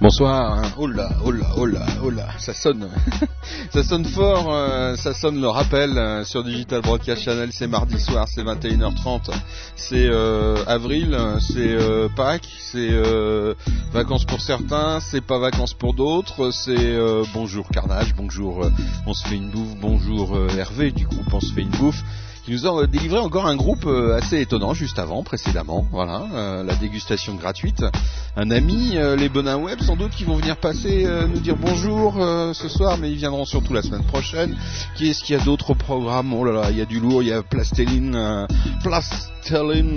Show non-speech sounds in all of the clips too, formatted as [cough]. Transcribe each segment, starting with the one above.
Bonsoir. Oh là, oh là, oh là, oh là, ça sonne, [laughs] ça sonne fort, euh, ça sonne le rappel euh, sur Digital Broadcast Channel. C'est mardi soir, c'est 21h30, c'est euh, avril, c'est Pâques, c'est vacances pour certains, c'est pas vacances pour d'autres, c'est bonjour Carnage, bonjour, on se fait une bouffe, bonjour Hervé du groupe on se fait une bouffe qui nous a délivré encore un groupe euh, assez étonnant juste avant, précédemment. Voilà, euh, la dégustation gratuite. Un ami, euh, les Bonins Web, sans doute, qui vont venir passer, nous dire bonjour ce soir, mais ils viendront surtout la semaine prochaine. Qui est-ce qu'il y a d'autres programmes? Oh là là, il y a du lourd, il y a Plasteline, Plasteline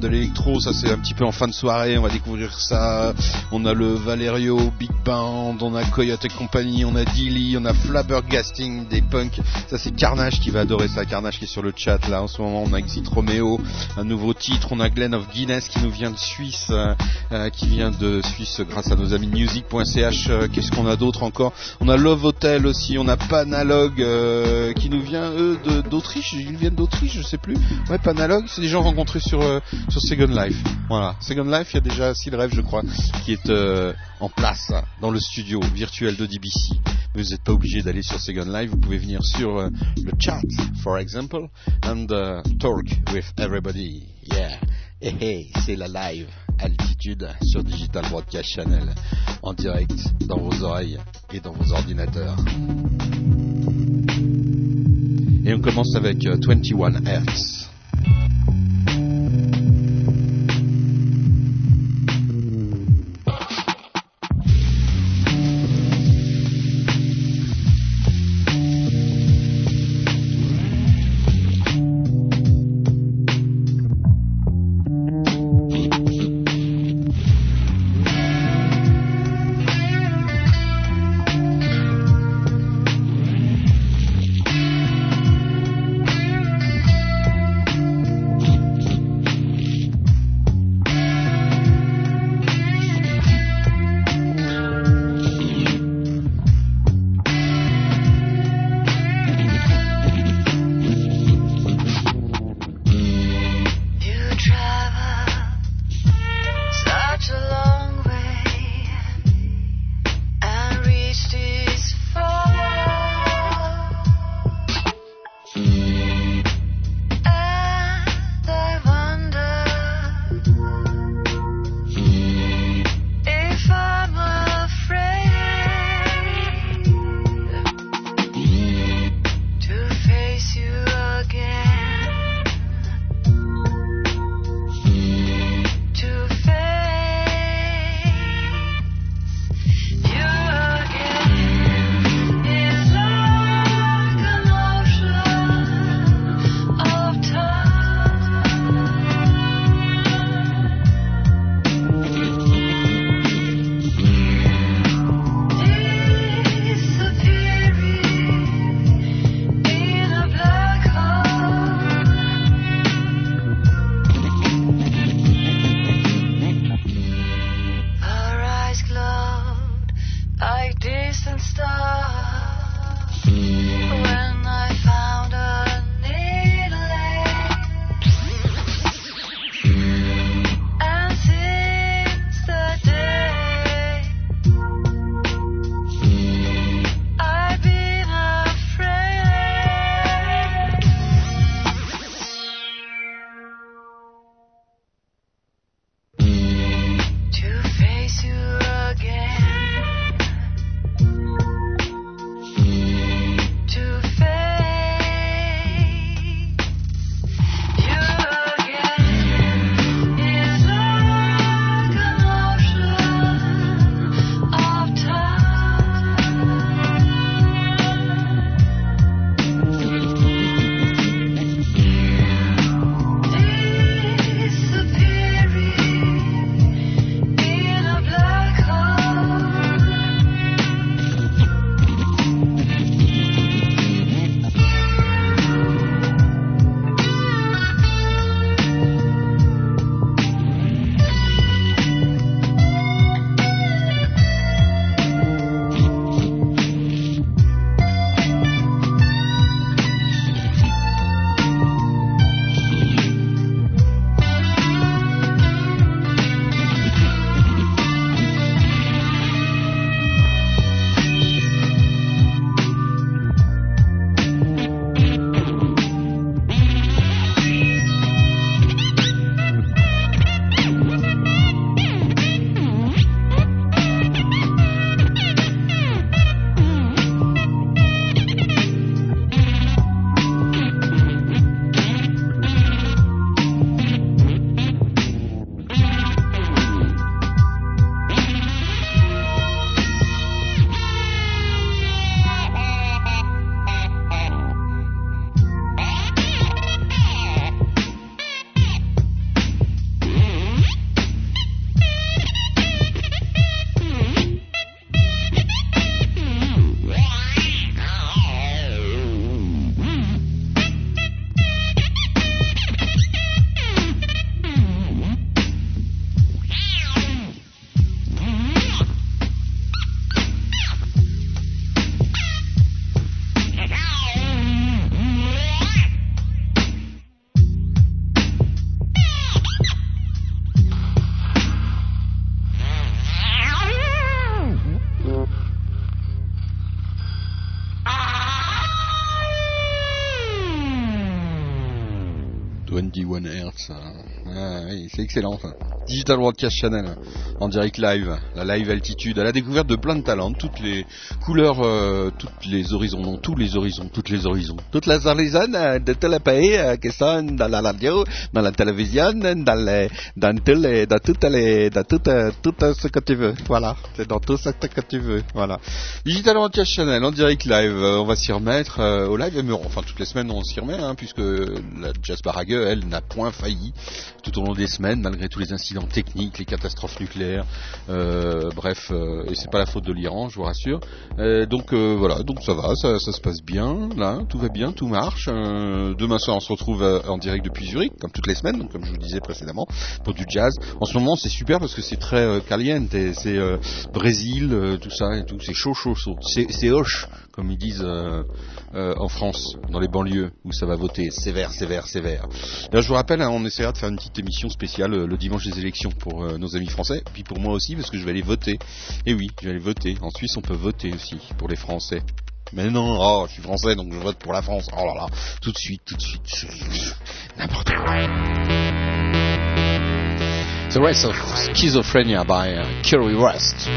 de l'électro, ça c'est un petit peu en fin de soirée, on va découvrir ça. On a le Valerio Big Band, on a Coyote et compagnie, on a Dilly, on a Flabbergasting des punks. Ça c'est Carnage qui va adorer ça, Carnage qui est sur le chat là en ce moment. On a Exit Romeo, un nouveau titre. On a Glenn of Guinness qui nous vient de Suisse, euh, euh, qui vient de Suisse grâce à nos amis music.ch. Euh, qu'est-ce qu'on a d'autre encore? On a Love Hotel aussi. On a Panalog qui nous vient d'Autriche. Ils viennent d'Autriche, je sais plus. Ouais, Panalog, c'est des gens rencontrés sur sur Second Life. Voilà, Second Life, il y a déjà le Rêve, je crois, qui est en place dans le studio virtuel de DBC. Vous n'êtes pas obligé d'aller sur Second Life, vous pouvez venir sur le chat, for example, and uh, talk with everybody. Yeah. Hey, hey, c'est la live altitude sur Digital Broadcast Channel en direct dans vos oreilles et dans vos ordinateurs. Et on commence avec 21 uh, Hertz. C'est excellent. Digital Broadcast Channel en direct live, la live altitude, à la découverte de plein de talents, toutes les couleurs, euh, toutes les horizons, non, tous les horizons, toutes les horizons, toutes les horizons euh, de tout le pays euh, qui sont dans la radio, dans la télévision, dans les, dans tous les, dans toutes les, dans tout, tout ce que tu veux. Voilà, c'est dans tout ce que tu veux. Voilà. Digital Broadcast Channel en direct live, on va s'y remettre au live, enfin toutes les semaines on s'y remet, hein, puisque la Jazz Barague, elle, n'a point failli tout au long des semaines, malgré tous les incidents techniques, les catastrophes nucléaires, euh, bref, euh, et c'est pas la faute de l'Iran, je vous rassure. Euh, donc voilà, donc ça va, ça, se passe bien, là, tout va bien, tout marche. demain soir, on se retrouve en direct depuis Zurich, comme toutes les semaines, donc comme je vous disais précédemment, pour du jazz. En ce moment, c'est super parce que c'est très caliente, c'est Brésil, tout ça et tout, c'est chaud, chaud, chaud, c'est hoche, comme ils disent en France, dans les banlieues où ça va voter sévère, sévère, sévère. Là, je vous rappelle, hein, on essaiera de faire une petite émission spéciale le dimanche des élections pour euh, nos amis français, puis pour moi aussi parce que je vais aller voter. Et oui, je vais aller voter. En Suisse, on peut voter aussi pour les Français. Mais non, oh, je suis français donc je vote pour la France. Oh là là, tout de suite, tout de suite. N'importe quoi. The Race of Schizophrenia by uh, Kerry West.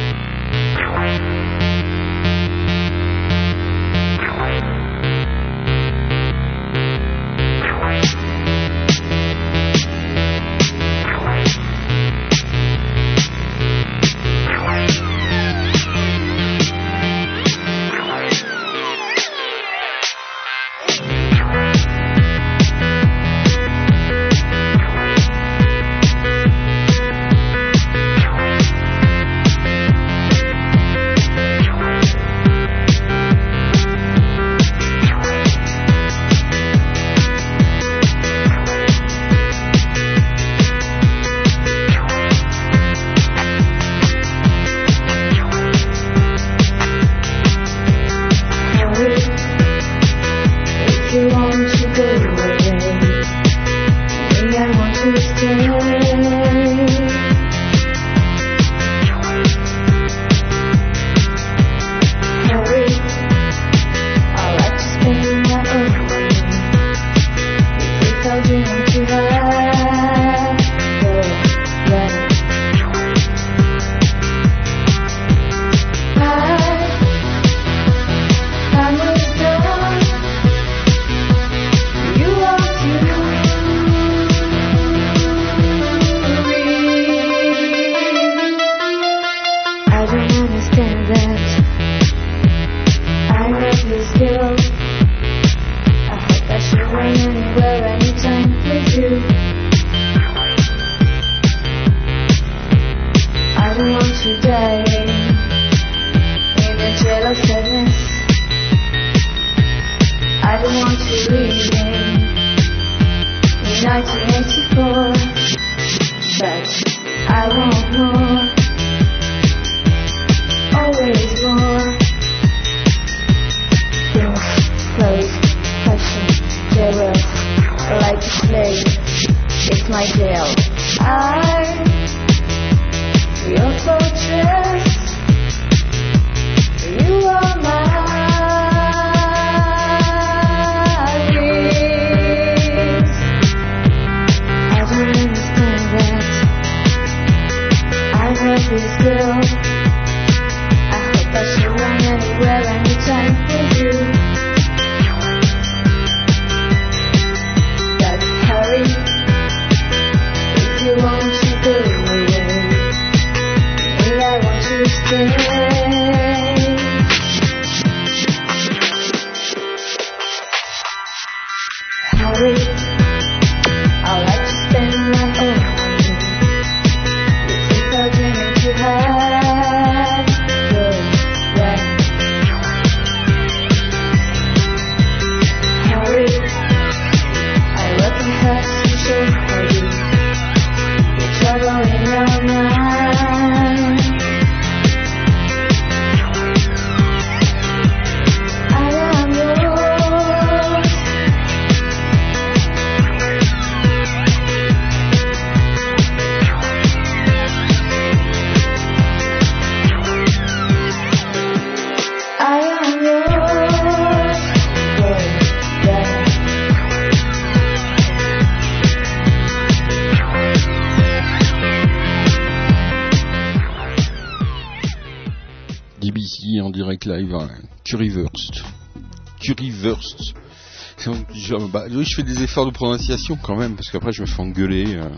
Bah, oui, je fais des efforts de prononciation quand même, parce qu'après je me fais engueuler euh,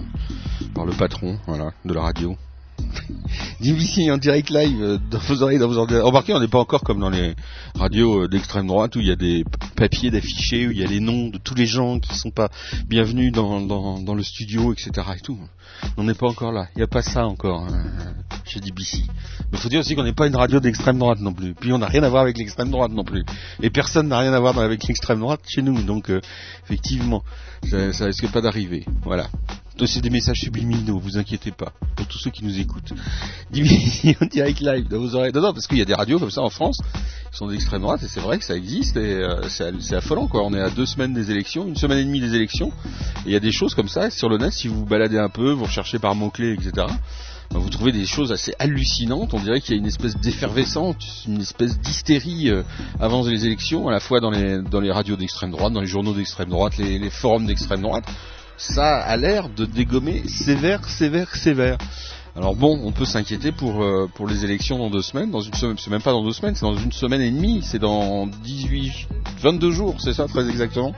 par le patron, voilà, de la radio. [laughs] ici en direct live euh, dans vos oreilles, dans vos ordinateurs. Remarquez, on n'est pas encore comme dans les radios euh, d'extrême droite où il y a des papiers d'affichés, où il y a les noms de tous les gens qui sont pas bienvenus dans, le studio, etc. et tout. On n'est pas encore là. Il n'y a pas ça encore hein, chez DBC. Mais il faut dire aussi qu'on n'est pas une radio d'extrême droite non plus. Puis on n'a rien à voir avec l'extrême droite non plus. Et personne n'a rien à voir avec l'extrême droite chez nous. Donc euh, effectivement, ça, ça risque pas d'arriver. Voilà c'est des messages subliminaux, vous inquiétez pas, pour tous ceux qui nous écoutent. [laughs] en direct live dans vos oreilles. Non, non, parce qu'il y a des radios comme ça en France, qui sont d'extrême droite, et c'est vrai que ça existe, et euh, c'est affolant, quoi. On est à deux semaines des élections, une semaine et demie des élections, et il y a des choses comme ça, sur le net, si vous vous baladez un peu, vous recherchez par mots-clés, etc., vous trouvez des choses assez hallucinantes. On dirait qu'il y a une espèce d'effervescence, une espèce d'hystérie euh, avant les élections, à la fois dans les, dans les radios d'extrême droite, dans les journaux d'extrême droite, les, les forums d'extrême droite ça a l'air de dégommer sévère, sévère, sévère. Alors bon, on peut s'inquiéter pour euh, pour les élections dans deux semaines, dans une semaine, c'est même pas dans deux semaines, c'est dans une semaine et demie, c'est dans 18, 22 jours, c'est ça très exactement?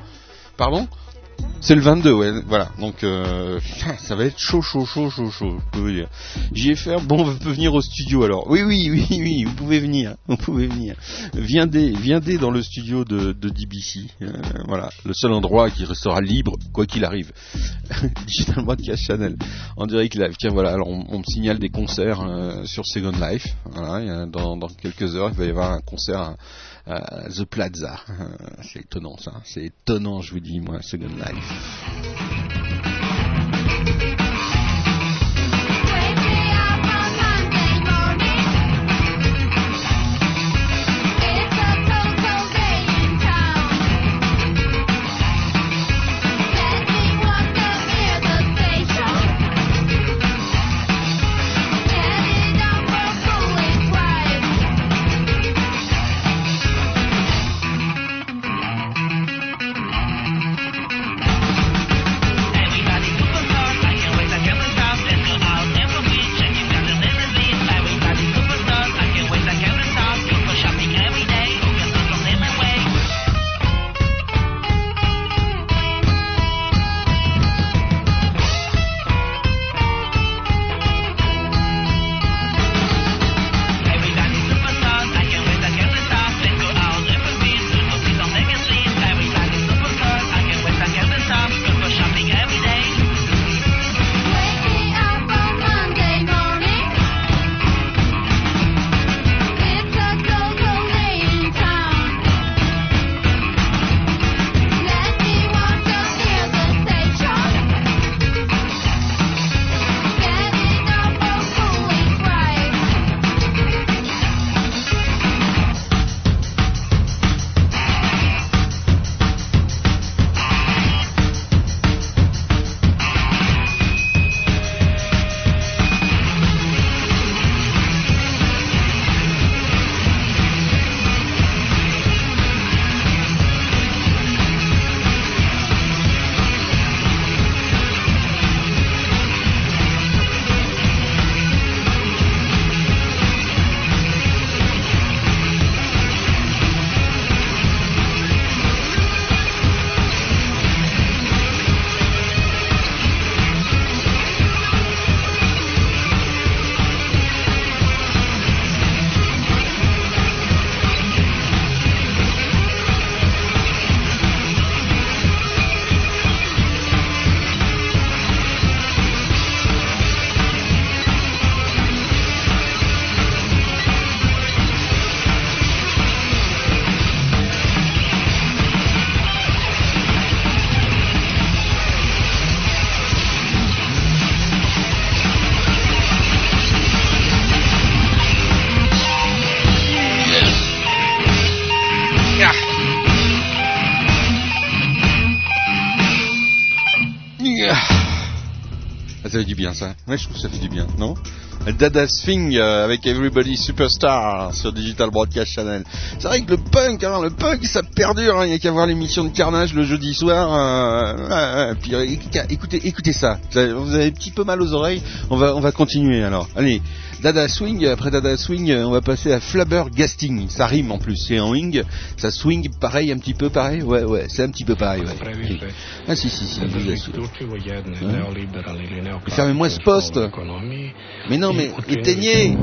Pardon? C'est le 22, ouais, voilà. Donc euh, [laughs] ça va être chaud, chaud, chaud, chaud, chaud. Fait. Bon, vous pouvez venir au studio alors. Oui, oui, oui, [laughs] oui, vous pouvez venir, vous pouvez venir. Viendez, viendez dans le studio de, de DBC. Euh, voilà, le seul endroit qui restera libre quoi qu'il arrive. [laughs] Digital Broadcast Channel en direct live. Tiens, voilà. Alors on, me signale des concerts euh, sur Second Life. Dans, quelques heures, il va y avoir un concert. Euh, The Plaza. c'est étonnant ça, c'est étonnant je vous dis moi, Second Life. Ça Ouais, je trouve que ça fait du bien, non Dada Swing euh, avec Everybody Superstar sur Digital Broadcast Channel. C'est vrai que le punk, hein, le punk, ça perdure. Hein. Il n'y a qu'à voir l'émission de Carnage le jeudi soir. Euh, puis écoutez, écoutez ça. Vous avez un petit peu mal aux oreilles. On va, on va continuer alors. Allez. Dada Swing, après Dada Swing, on va passer à Flabber Gasting. Ça rime en plus, c'est en wing. Ça swing pareil, un petit peu pareil. Ouais, ouais, c'est un petit peu pareil. Ouais. Ah si, si, si. Fermez-moi ce poste. Mais non, mais éteignez.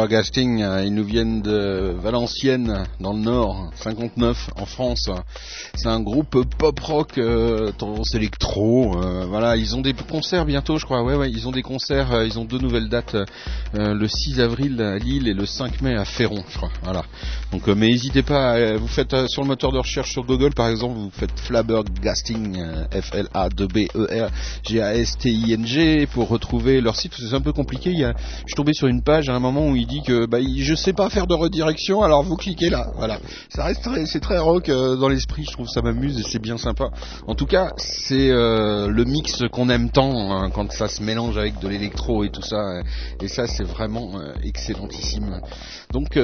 Flabbergasting, euh, ils nous viennent de Valenciennes, dans le nord, 59 en France. C'est un groupe pop rock euh, tendance électro. Euh, voilà, ils ont des concerts bientôt, je crois. Ouais, ouais, ils ont des concerts. Euh, ils ont deux nouvelles dates, le 6 avril à Lille et le 5 mai à Ferron, je crois. Voilà. Donc, mais n'hésitez pas. vous faites sur le moteur de recherche sur Google, par exemple, vous faites Flabbergasting, F L A B E R G A S T I N G pour retrouver leur site. C'est un peu compliqué. Il y a, je suis tombé sur une page à un moment où il dit que bah, je sais pas faire de redirection, alors vous cliquez là. Voilà. Ça reste très, c'est très rock dans l'esprit, je trouve ça m'amuse et c'est bien sympa. En tout cas, c'est euh, le mix qu'on aime tant hein, quand ça se mélange avec de l'électro et tout ça. Et ça, c'est vraiment euh, excellentissime. Donc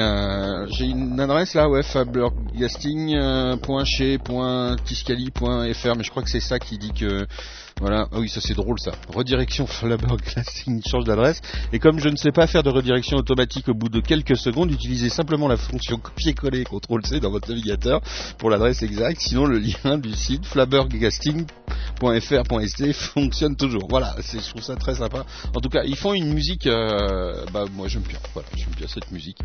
euh, j'ai une adresse là, ouais, flabbergasting.chez.tiscali.fr, mais je crois que c'est ça qui dit que voilà, ah oui, ça c'est drôle ça. Redirection Flabbergasting change d'adresse. Et comme je ne sais pas faire de redirection automatique au bout de quelques secondes, utilisez simplement la fonction copier-coller CTRL C dans votre navigateur pour l'adresse exacte. Sinon, le lien du site flabbergasting .fr.st fonctionne toujours. Voilà, je trouve ça très sympa. En tout cas, ils font une musique, euh, bah moi j'aime bien. Voilà, j'aime bien cette musique.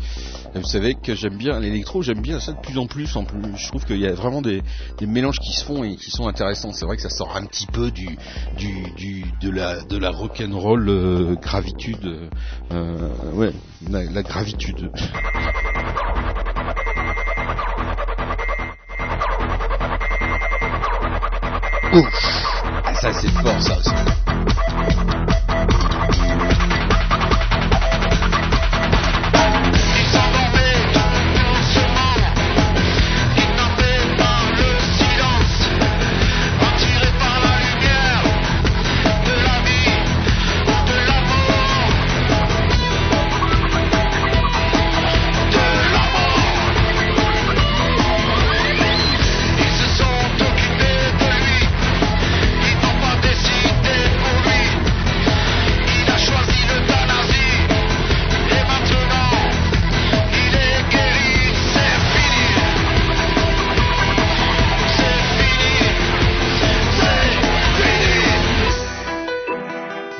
vous savez que j'aime bien l'électro, j'aime bien ça de plus en plus. En plus, je trouve qu'il y a vraiment des, mélanges qui se font et qui sont intéressants. C'est vrai que ça sort un petit peu du, du, de la de la rock'n'roll euh, gravitude, euh, ouais, la gravitude. Ouf ah, Ça c'est fort ça aussi.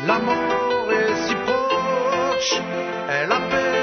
L'amour est si proche, elle appelle.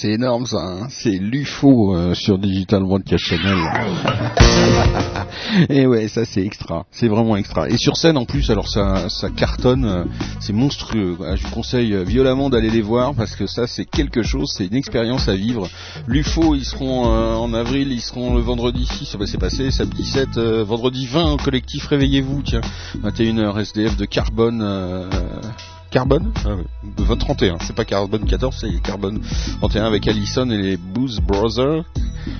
C'est énorme ça, hein. c'est l'UFO euh, sur Digital Broadcast Channel. [laughs] et ouais, ça c'est extra, c'est vraiment extra. Et sur scène en plus, alors ça, ça cartonne, euh, c'est monstrueux. Je vous conseille euh, violemment d'aller les voir parce que ça c'est quelque chose, c'est une expérience à vivre. L'UFO, ils seront en avril, ils seront le vendredi 6, ça va s'est passé, samedi 17, vendredi 20 au collectif Réveillez-vous, tiens, 21h SDF de Carbone. Carbone ah, 31, c'est pas Carbone 14, c'est Carbone 31 avec Allison et les Booze Brothers.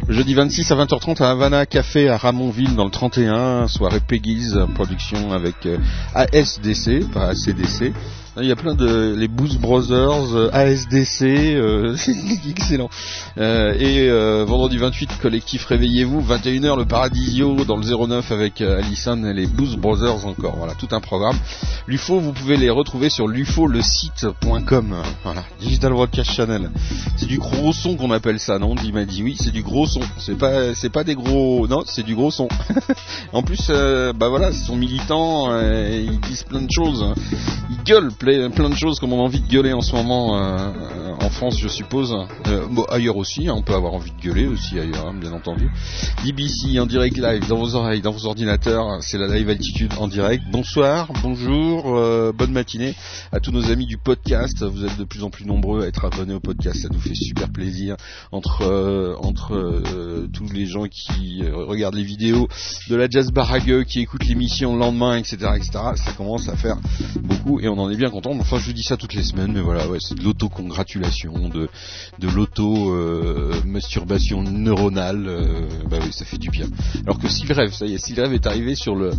Jeudi 26 à 20h30 à Havana Café à Ramonville dans le 31, soirée Peggy's, production avec euh, ASDC, pas ACDC. Il y a plein de les Boost Brothers, euh, ASDC, euh, [laughs] excellent. Euh, et euh, vendredi 28, collectif Réveillez-vous, 21h le Paradisio dans le 09 avec euh, Alison et les Boost Brothers encore. Voilà, tout un programme. L'UFO, vous pouvez les retrouver sur l'UFO le site.com. Voilà, Digital Broadcast Channel. C'est du gros son qu'on appelle ça, non Il m'a dit oui, c'est du gros son. C'est pas c'est pas des gros non, c'est du gros son. [laughs] en plus, bah voilà, ils sont militants, ils disent plein de choses. Ils gueulent plein de choses comme on a envie de gueuler en ce moment euh, en France, je suppose. Euh, ailleurs aussi, hein, on peut avoir envie de gueuler aussi ailleurs, hein, bien entendu. DBC en direct live dans vos oreilles, dans vos ordinateurs, c'est la live altitude en direct. Bonsoir, bonjour, euh, bonne matinée à tous nos amis du podcast. Vous êtes de plus en plus nombreux à être abonnés au podcast, ça nous fait super plaisir. Entre entre tous les gens qui regardent les vidéos de la Jazz Barague, qui écoutent l'émission le lendemain, etc., etc. Ça commence à faire beaucoup et on en est bien content. Enfin, je dis ça toutes les semaines, mais voilà, ouais, c'est de l'autocongratulation, de, de l'auto-masturbation neuronale. Euh, bah oui, ça fait du bien. Alors que Sylreve, ça y est, Sylreve est arrivé sur le,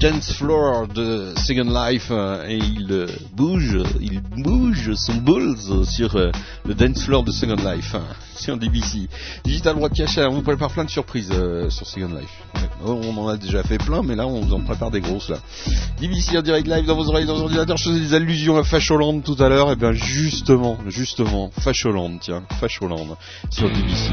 dance floor de Second Life euh, et il euh, bouge, il bouge son bulls sur le dance floor de Second Life hein, sur DBC. Digital Broadcast, on vous prépare plein de surprises sur Second Life. On en a déjà fait plein, mais là on vous en prépare des grosses là. DBC en direct live dans vos oreilles, dans vos ordinateurs, je des allusions à Facholand tout à l'heure, et eh bien justement, justement, Facholand, tiens, Facholand, sur BBC.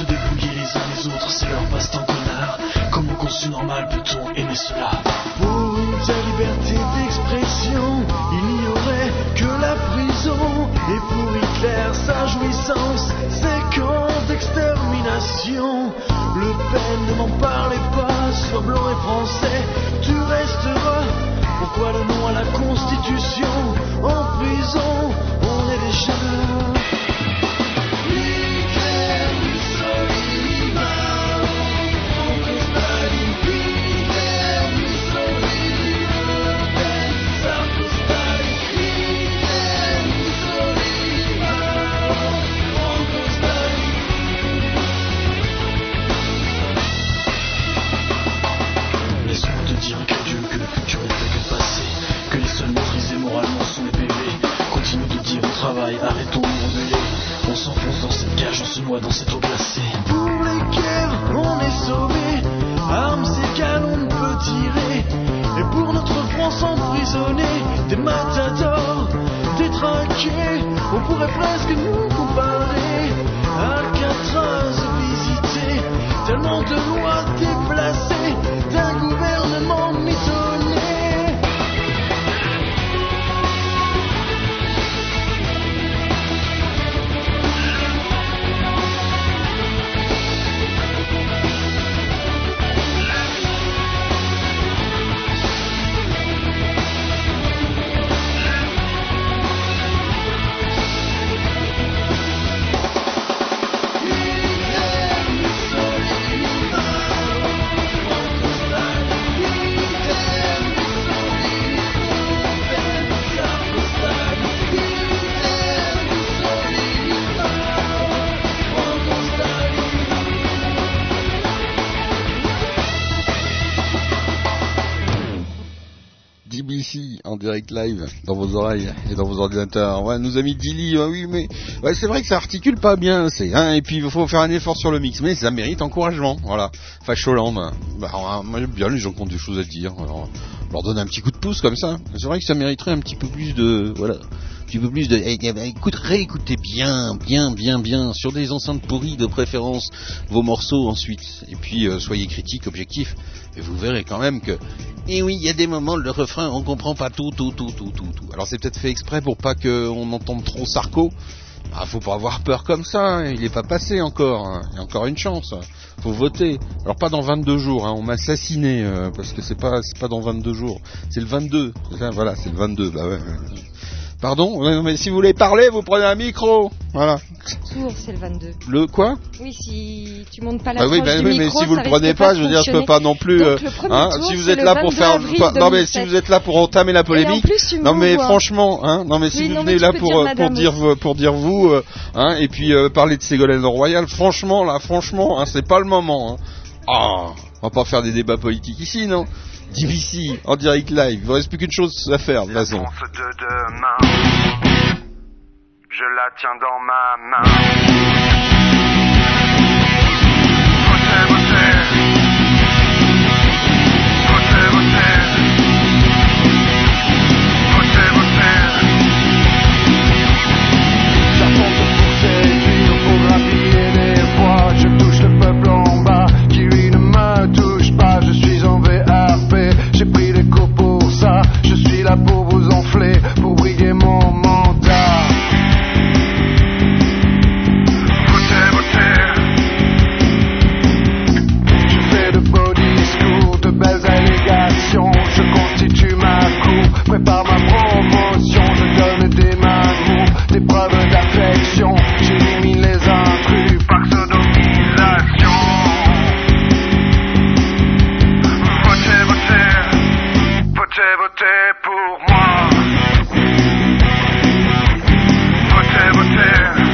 se dépouiller les uns les autres, c'est leur passe-temps connard. Comment conçu normal peut-on aimer cela? Pour la liberté d'expression, il n'y aurait que la prison. Et pour Hitler, sa jouissance, c'est camps d'extermination. Le Pen, ne m'en parlez pas, sois blanc et français, tu resteras. Pourquoi le nom à la Constitution? En prison, on est déjà. Des matadors, des traqués, on pourrait presque nous comparer. Live dans vos oreilles et dans vos ordinateurs. Ouais, nos amis Dilly, ouais, oui, mais c'est vrai que ça articule pas bien. C'est hein, et puis il faut faire un effort sur le mix, mais ça mérite encouragement. Voilà, Facholand, bah, moi j'aime bien les gens qui ont des choses à dire. Alors, on leur donne un petit coup de pouce comme ça. C'est vrai que ça mériterait un petit peu plus de voilà petit peu plus de eh, eh, ben, écoute, réécoutez bien, bien, bien, bien sur des enceintes pourries de préférence vos morceaux ensuite. Et puis euh, soyez critiques, objectifs, et vous verrez quand même que et oui, il y a des moments le refrain on comprend pas tout, tout, tout, tout, tout, tout. Alors c'est peut-être fait exprès pour pas qu'on entende trop Sarko. Ah, faut pas avoir peur comme ça, hein. il est pas passé encore, hein. il y a encore une chance. Faut voter. Alors pas dans 22 jours, hein. on m'a assassiné euh, parce que c'est pas pas dans 22 jours, c'est le 22. Voilà, c'est le 22. Bah ouais. Pardon Ouais, Mais si vous voulez parler, vous prenez un micro. Voilà. Tour, c'est le 22. Le quoi Oui, si tu montes pas la Bah oui, bah du oui, mais micro, si vous le prenez pas, de je veux dire, je peux pas non plus. Donc, euh, hein, tour, si vous êtes là pour 22 faire, pas- non mais si 2007. vous êtes là pour entamer la polémique, plus, non mais vois. franchement, hein, non mais si Oui, vous non, venez là pour dire euh, pour dire aussi. pour dire vous, euh, hein, et puis euh, parler de Ségolène Royal, franchement là, franchement, hein, c'est pas le moment. Hein. Ah, on va pas faire des débats politiques ici, non? DBC en direct live, il vous reste plus qu'une chose à faire de toute façon. France de demain. Je la tiens dans ma main. Votez, votez. Votez, votez. Votez, votez. J'attends pour séduire, pour grappiller des voix. Je touche le peuple en pour briguer mon mandat. Votez, votez. Je fais de beaux discours, de belles allégations. Je constitue ma cour, prépare ma promotion. Je donne des mamours, des preuves d'affection. J'élimine les intrus par Sodomisation. Votez. Votez, votez pour moi. Votez,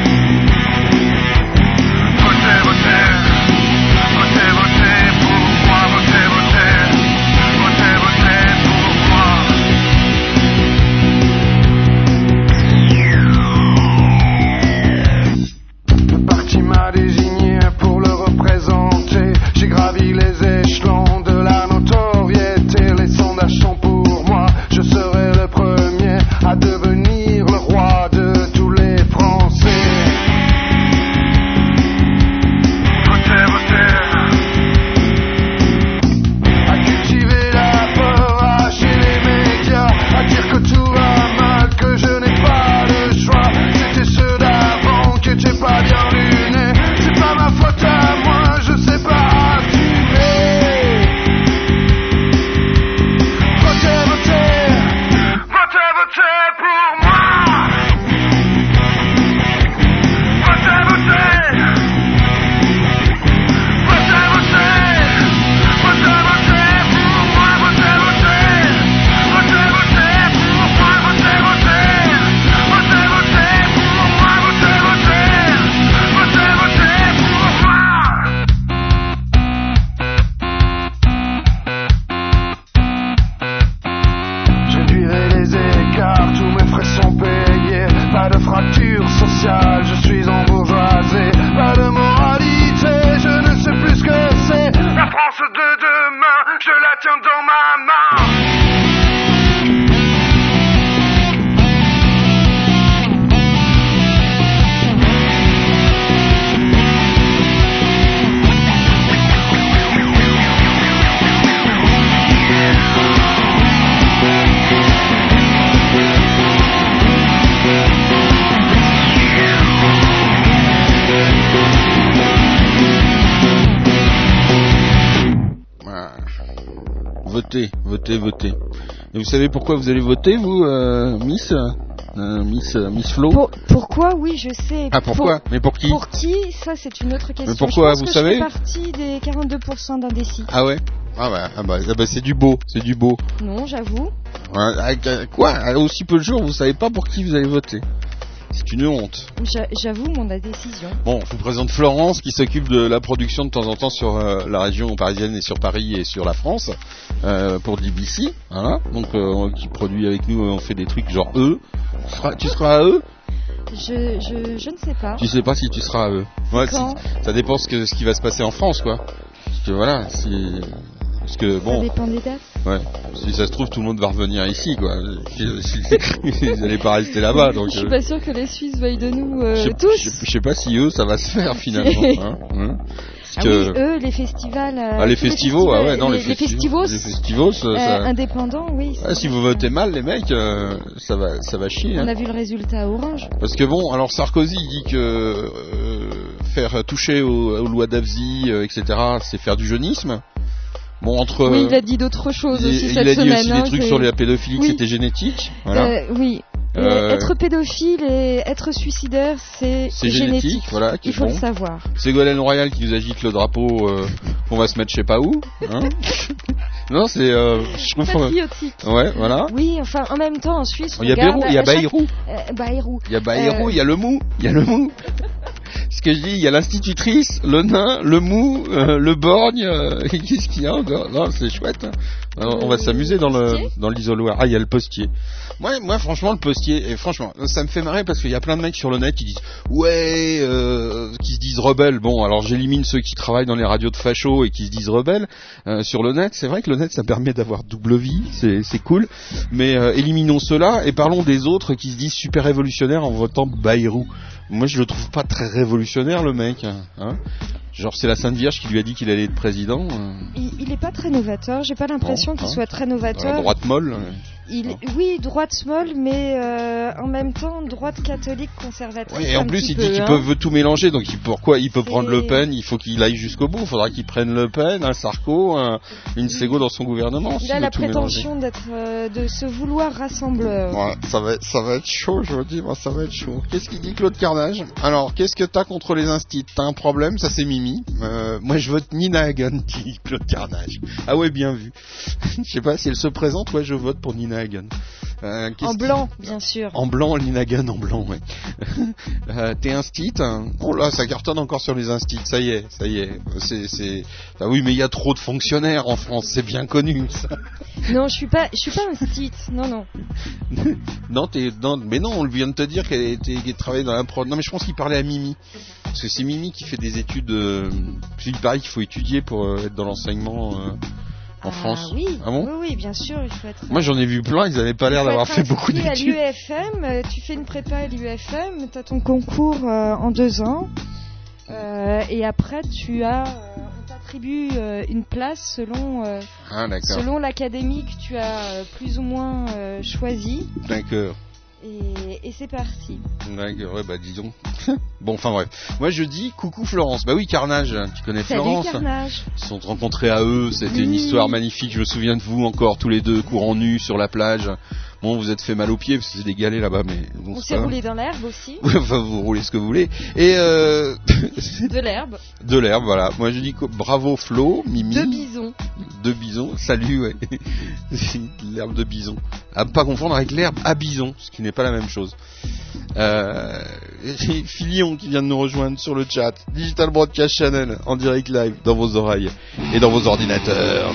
Votez, votez. Et vous savez pourquoi vous allez voter, vous, euh, Miss Euh, Miss, euh, Miss Flo? Pour- pourquoi? Oui, je sais. Ah, pourquoi? Mais pour qui? Pour, pour qui? Ça, c'est une autre question. pourquoi, je pense vous que savez Je fais partie des 42% d'indécis. Ah ouais? Ah bah, ah bah, ah bah, c'est du beau, c'est du beau. Non, j'avoue. Euh, quoi? À Aussi peu de jours, vous savez pas pour qui vous allez voter. C'est une honte. J'a- J'avoue mon indécision. Bon, je vous présente Florence qui s'occupe de la production de temps en temps sur euh, la région parisienne et sur Paris et sur la France euh, pour DBC, voilà. Donc euh, qui produit avec nous, on fait des trucs genre eux. Tu seras, tu seras à eux? Je, je, je ne sais pas. Tu sais pas si tu seras à eux. Ouais, Quand? si- ça dépend ce, que, ce qui va se passer en France, quoi. Parce que voilà, si parce que Ça bon, dépend des dates. ouais, si ça se trouve tout le monde va revenir ici, quoi. [laughs] Ils n'allaient pas rester là-bas, donc. je suis euh, pas sûre que les Suisses veuillent de nous euh, je tous. je sais- pas si eux ça va se faire [laughs] finalement. hein, hein. Ah Parce que- oui, eux, les festivals. euh, Ah, les festivals, ah ouais, non, les, les, les festivals. Les festivals, ça- euh, ça- indépendants, oui. Ah, si vous votez mal, les mecs, euh, ça va, ça va chier. On hein. a vu le résultat à Orange. Parce que bon, alors Sarkozy dit que euh, faire toucher aux, aux lois d'Avzi, euh, etc., c'est faire du jeunisme. Bon, entre. oui, il a dit d'autres choses il- aussi il cette a dit semaine. aussi hein, des trucs c'est- sur la pédophilie, que c'était génétique. Voilà. Euh, oui. Euh, Euh, Être pédophile et être suicidaire, c'est c'est génétique, voilà. Il faut bon. le savoir. Ségolène Royal qui nous agite le drapeau euh, qu'on va se mettre je sais pas où. Hein [laughs] non, c'est. Euh, je trouve. Patriotique. Ouais, voilà. Oui, enfin, en même temps, en Suisse, Il y a Bayrou, il y a Bayrou. Euh, Bayrou. Il y a Bayrou, Euh, il y a le mou, il y a le mou. Ce que je dis, il y a l'institutrice, le nain, le mou, euh, le borgne. euh, [laughs] Qu'est-ce qu'il y a encore? Non, c'est chouette. hein. Alors, on va s'amuser dans le dans l'isoloir. Ah, il y a le postier. Moi, moi, franchement, le postier, et franchement, ça me fait marrer parce qu'il y a plein de mecs sur le net qui disent ouais, euh, qui se disent rebelles. Bon, alors j'élimine ceux qui travaillent dans les radios de facho et qui se disent rebelles euh, sur le net. C'est vrai que le net, ça permet d'avoir double vie, c'est c'est cool. Mais euh, éliminons ceux-là et parlons des autres qui se disent super révolutionnaires en votant Bayrou. Moi, je le trouve pas très révolutionnaire, le mec. Hein Genre, c'est la Sainte Vierge qui lui a dit qu'il allait être président. euh, Il, il est pas très novateur. J'ai pas l'impression qu'il hein. soit très dans la novateur. droite molle. Il, oui, droite molle, mais euh, en même temps droite catholique conservatrice. Oui, et en plus, il dit qu'il hein. peut tout mélanger. Donc, il, pourquoi il peut prendre Le Pen? Il faut qu'il aille jusqu'au bout. Il faudra qu'il prenne Le Pen, un Sarko, un, une Sego dans son gouvernement. Il a veut la prétention d'être, euh, de se vouloir rassembleur. Ouais, ça va, être- ça va être chaud, je vous dis, moi, ça va être chaud. Qu'est-ce qu'il dit Claude Carnage? Alors, qu'est-ce que t'as contre les instits? T'as un problème? Ça c'est Mimi. Euh, moi, je vote Nina Hagen, [laughs] dit Claude Carnage. Ah ouais, bien vu. [laughs] Je sais pas si elle se présente, ouais, je vote pour Nina Hagen. Euh, En blanc, bien sûr. En blanc, Nina Hagen en blanc, ouais. [laughs] euh, T'es instit hein? Oh là, ça cartonne encore sur les instits. Ça y est, ça y est. C'est, c'est. Ah oui, mais il y a trop de fonctionnaires en France, c'est bien connu. Ça. [laughs] Non, je suis pas, je suis pas un stit. Non, non. [laughs] Non, t'es, non, mais non, on vient de te dire qu'elle était, qu'elle travaillait dans la prod. Non, mais je pense qu'il parlait à Mimi. Parce que c'est Mimi qui fait des études. Euh, qu'il paraît qu'il faut étudier pour euh, être dans l'enseignement euh, en Ah, France. Oui. Ah bon oui, oui, bien sûr, il faut être. Moi, j'en ai vu plein, ils avaient pas l'air d'avoir fait beaucoup d'études. à l'UFM, euh, tu fais une prépa à l'UFM, tu as ton concours euh, en deux ans, euh, et après tu as, euh, on t'attribue une place selon, Ah, selon l'académie que tu as plus ou moins euh, choisi, D'accord. Et, et c'est parti. D'accord, ouais, bah dis donc. [laughs] bon, enfin bref. Moi, je dis coucou Florence. Bah oui, Carnage, tu connais Salut Florence Carnage. Ils se sont rencontrés à eux, c'était une histoire magnifique. Je me souviens de vous encore tous les deux courant nus sur la plage. Bon, vous êtes fait mal aux pieds parce que c'est des galets là-bas, mais bon, On s'est roulé dans l'herbe aussi, [laughs] enfin, vous roulez ce que vous voulez. Et euh... [laughs] de l'herbe, de l'herbe, voilà. Moi, je dis bravo Flo, Mimi, de bison. de bison. Salut, ouais. [laughs] l'herbe de bison. À pas confondre avec l'herbe à bison, ce qui n'est pas la même chose. Euh... Filion qui vient de nous rejoindre sur le chat. Digital Broadcast Channel en direct live dans vos oreilles et dans vos ordinateurs.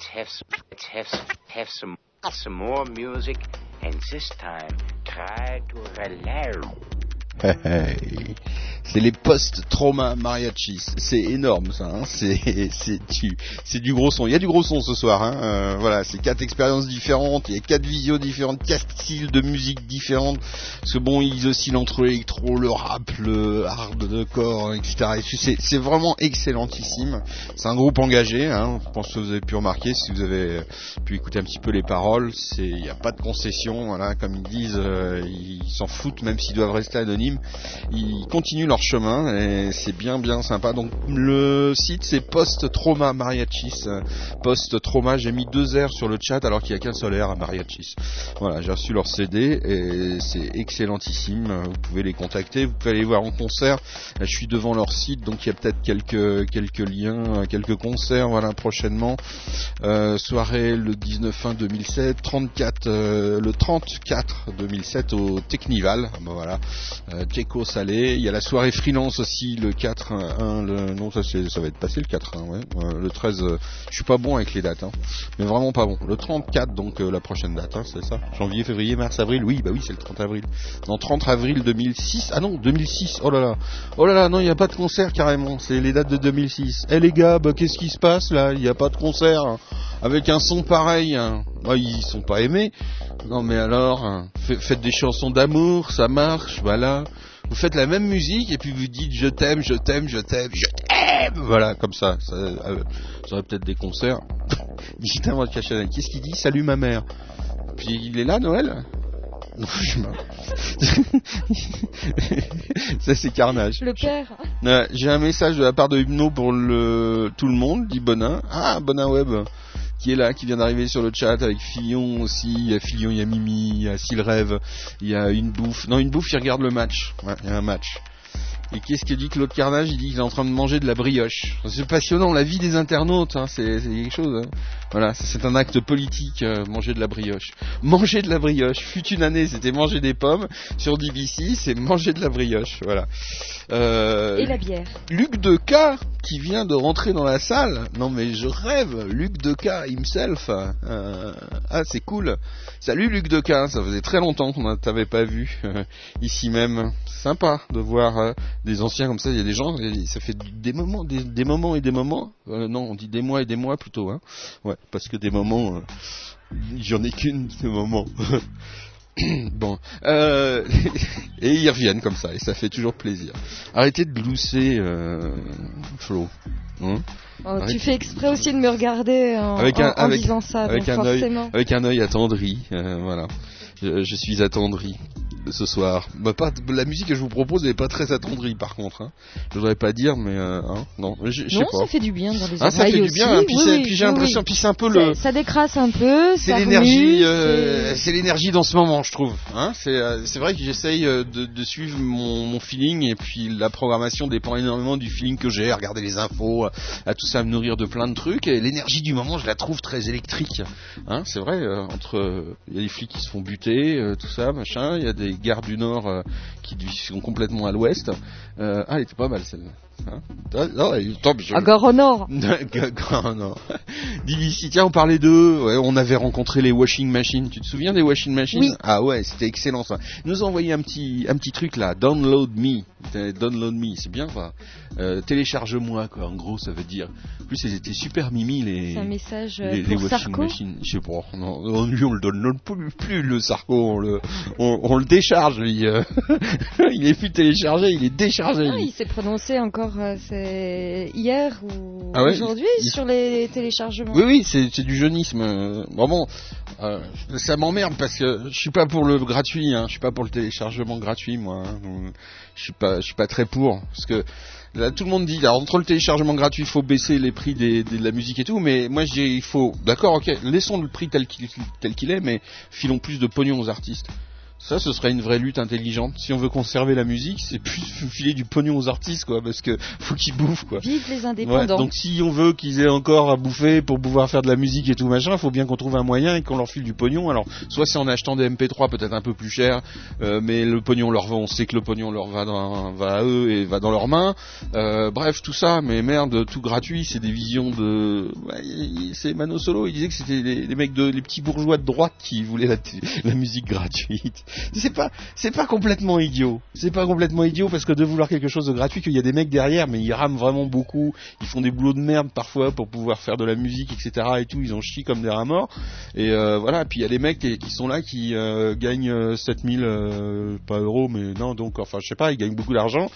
Let's have some, let's have some, have some some more music, and this time try to relax. C'est les post-trauma mariachis. C'est énorme ça. Hein. C'est du du gros son. Il y a du gros son ce soir. Hein. Euh, voilà, c'est quatre expériences différentes. Il y a quatre visios différentes, quatre styles de musique différentes. Parce que bon, ils oscillent entre l'électro, le rap, le hardcore, etc. Et C'est vraiment excellentissime. C'est un groupe engagé. Hein. Je pense que vous avez pu remarquer si vous avez pu écouter un petit peu les paroles. Il n'y a pas de concession. Voilà, comme ils disent, euh, ils s'en foutent même s'ils doivent rester anonymes ils continuent leur chemin et c'est bien bien sympa. Donc le site c'est Post Trauma Mariachis. Post Trauma, j'ai mis deux R sur le chat alors qu'il n'y a qu'un seul R à Mariachis. Voilà, j'ai reçu leur CD et c'est excellentissime. Vous pouvez les contacter, vous pouvez aller voir en concert. Je suis devant leur site donc il y a peut-être quelques quelques liens, quelques concerts voilà prochainement. Euh, soirée le 19 fin 2007, 34 euh, le 34 2007 au Technival. Bon, voilà. Euh, Keiko Salé. Il y a la soirée freelance aussi le 4 1 le non ça ça va être passé le 4 1 ouais. Euh, le 13 euh, je suis pas bon avec les dates hein. Mais vraiment pas bon. Le 34 donc euh, la prochaine date hein, c'est ça. Janvier, février, mars, avril. Oui, bah oui, c'est le 30 avril. Non, 30 avril 2006. Ah non, 2006. Oh là là. Oh là là, non, il n'y a pas de concert carrément. C'est les dates de 2006. Eh les gars, bah qu'est-ce qui se passe là? Il n'y a pas de concert hein. Avec un son pareil. hein. Bah, ils sont pas aimés. Non mais alors, hein, fa- faites des chansons d'amour, ça marche, voilà. Vous faites la même musique et puis vous dites je t'aime, je t'aime, je t'aime, je t'aime. Voilà, comme ça. Ça, euh, ça aurait peut-être des concerts. [laughs] Votre cachet. Qu'est-ce qu'il dit? Salut ma mère. Puis il est là Noël? [laughs] Ça c'est carnage. Le père. Euh, J'ai un message de la part de Hypno pour le tout le monde, dit Bonin. Ah, Bonin Web, qui est là, qui vient d'arriver sur le chat avec Fillon aussi. Il y a Fillon, il y a Mimi, il y a S'il rêve, il y a une bouffe. Non, une bouffe, il regarde le match. Il y a un match. Et qu'est-ce que dit Claude Carnage? Il dit qu'il est en train de manger de la brioche. C'est passionnant, la vie des internautes, hein, c'est quelque chose. hein. Voilà, c'est un acte politique, euh, manger de la brioche. Manger de la brioche. Fut une année, c'était manger des pommes. Sur DBC, c'est manger de la brioche. Voilà. Euh, Et la bière. Luc Deca qui vient de rentrer dans la salle. Non mais je rêve, Luc Deca himself. Euh, ah c'est cool. Salut Luc Deca, ça faisait très longtemps qu'on ne t'avait pas vu euh, ici même. Sympa de voir des anciens comme ça. Il y a des gens, ça fait des moments, des, des moments et des moments. Non, on dit des mois et des mois plutôt. Hein. Ouais, parce que des moments, j'en ai qu'une de ces moments. [laughs] [clears throat] bon, euh, [laughs] et ils reviennent comme ça, et ça fait toujours plaisir. Arrêtez de glousser, euh, Flo. Hein Oh, tu fais exprès aussi de me regarder en, Avec un- en- en avec- disant ça, avec donc un œil- forcément. Avec un œil attendri, euh, voilà. Je, je suis attendri ce soir. Bah, pas, la musique que je vous propose n'est pas très attendrie par contre. Hein. Je voudrais pas dire, mais euh, hein, non, je, je sais pas. ça fait du bien dans les Ah, ça fait du aussi. bien, hein, puis, Oui, c'est- oui, puis j'ai oui, l'impression, oui. puis c'est un peu le, Ça décrasse un peu, c'est l'énergie, euh, c'est- l'énergie dans ce moment, je trouve. Hein c'est, euh, c'est vrai que j'essaye de, de suivre mon, mon feeling et puis la programmation dépend énormément du feeling que j'ai. à Regarder les infos, à, tout ça, à me nourrir de plein de trucs. Et l'énergie du moment, je la trouve très électrique. Hein c'est vrai. entre, il y a des flics qui se font buter, euh, tout ça, machin. Il y a des gares du Nord euh, qui sont complètement à l'Ouest. Euh, ah, elle était pas mal celle-là. Hein Ah, non, je- Gare au Nord. Tiens, on parlait d'eux. Ouais, on avait rencontré les washing machines. Tu te souviens des washing machines Oui. Ah ouais, c'était excellent ça. Ils nous ont envoyé un petit, un petit truc là. Download me. Euh, Download me, c'est bien quoi. Euh, télécharge-moi quoi. En gros, ça veut dire. En plus, ils étaient super mimi les. C'est un message euh, Les, les pour washing Sarko. machines, je sais pas, non, lui on le donne non plus, plus le Sarko, on le, on, on le décharge lui, euh. [laughs] il est plus téléchargé, il est déchargé Ah, il s'est prononcé encore euh, c'est hier ou Ah ouais, aujourd'hui sur les téléchargements. Oui, oui, c'est du jeunisme. euh. Bon, bon, euh, ça m'emmerde parce que je suis pas pour le gratuit, hein. je suis pas pour le téléchargement gratuit, moi. hein. Je suis pas, je suis pas très pour, parce que là tout le monde dit, entre le téléchargement gratuit, il faut baisser les prix des, des- de la musique et tout, mais moi je dis, il faut, d'accord, ok, laissons le prix tel qu'il tel qu'il est, mais filons plus de pognon aux artistes. Ça, ce serait une vraie lutte intelligente. Si on veut conserver la musique, c'est plus [laughs] filer du pognon aux artistes, quoi, parce que faut qu'ils bouffent, quoi. Vive les Ouais, indépendants. donc si on veut qu'ils aient encore à bouffer pour pouvoir faire de la musique et tout machin, faut bien qu'on trouve un moyen et qu'on leur file du pognon. Alors soit c'est en achetant des MP3 peut-être un peu plus cher, euh, mais le pognon leur va, on sait que le pognon leur va, dans, va à eux et va dans leurs mains. Euh, bref tout ça, mais merde, tout gratuit, c'est des visions de, c'est Mano Solo, il disait que c'était les, les mecs de, les petits bourgeois de droite qui voulaient la, la musique gratuite. C'est pas, c'est pas complètement idiot. C'est pas complètement idiot parce que de vouloir quelque chose de gratuit, qu'il y a des mecs derrière, mais ils rament vraiment beaucoup. Ils font des boulots de merde parfois pour pouvoir faire de la musique, etc. Et tout. Ils en chient comme des rats morts. Et euh, voilà. Puis il y a les mecs qui, qui sont là qui euh, gagnent euh, 7000, euh, pas euros, mais non. Donc enfin, je sais pas, ils gagnent beaucoup d'argent.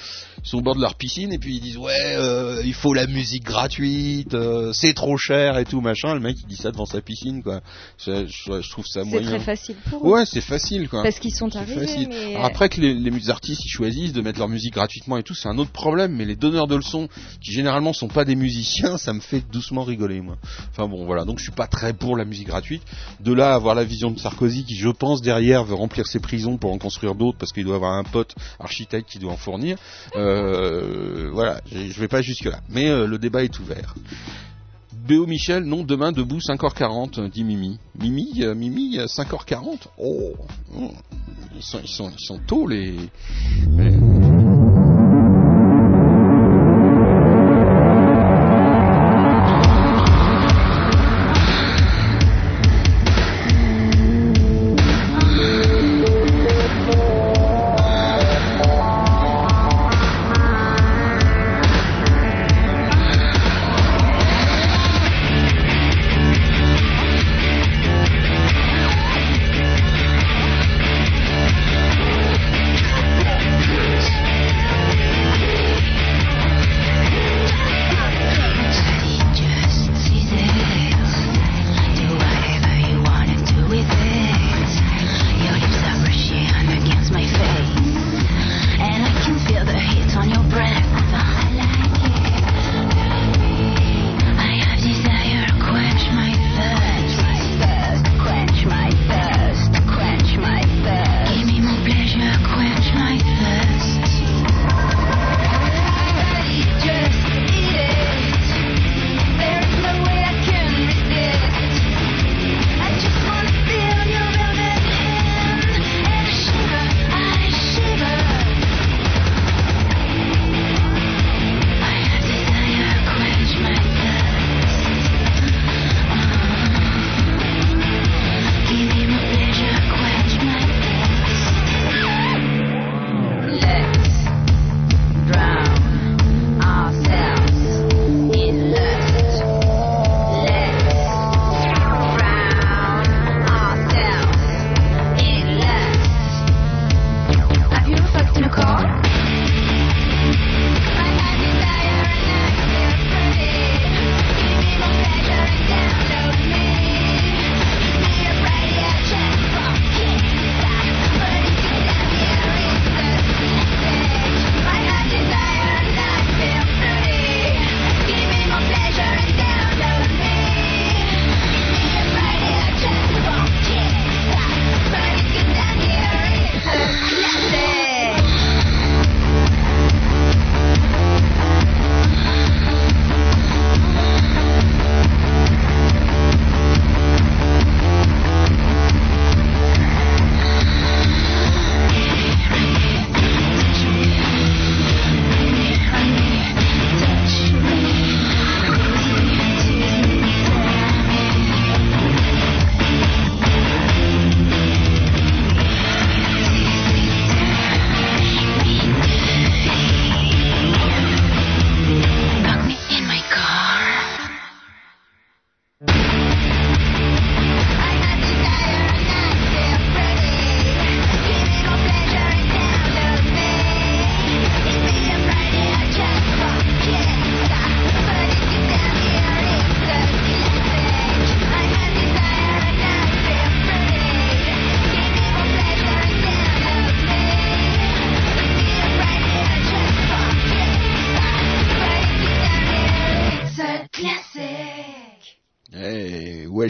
Ils sont au bord de leur piscine et puis ils disent ouais, euh, il faut la musique gratuite, euh, c'est trop cher et tout machin. Le mec il dit ça devant sa piscine quoi. Je, je- je trouve ça C'est moyen. très facile pour eux. Ouais, c'est facile quoi. Parce sont arrivés. Mais... Alors après que les, les artistes ils choisissent de mettre leur musique gratuitement et tout, c'est un autre problème. Mais les donneurs de leçons, qui généralement sont pas des musiciens, ça me fait doucement rigoler moi. Enfin bon voilà, donc je suis pas très pour la musique gratuite. De là à avoir la vision de Sarkozy qui, je pense, derrière veut remplir ses prisons pour en construire d'autres parce qu'il doit avoir un pote architecte qui doit en fournir. Euh, voilà, je je vais pas jusque là. Mais euh, le débat est ouvert. Béo Michel, non, demain debout 5h40, dit Mimi. Mimi, euh, Mimi, euh, 5h40 Oh, oh, ils sont, ils sont, ils sont tôt les. les-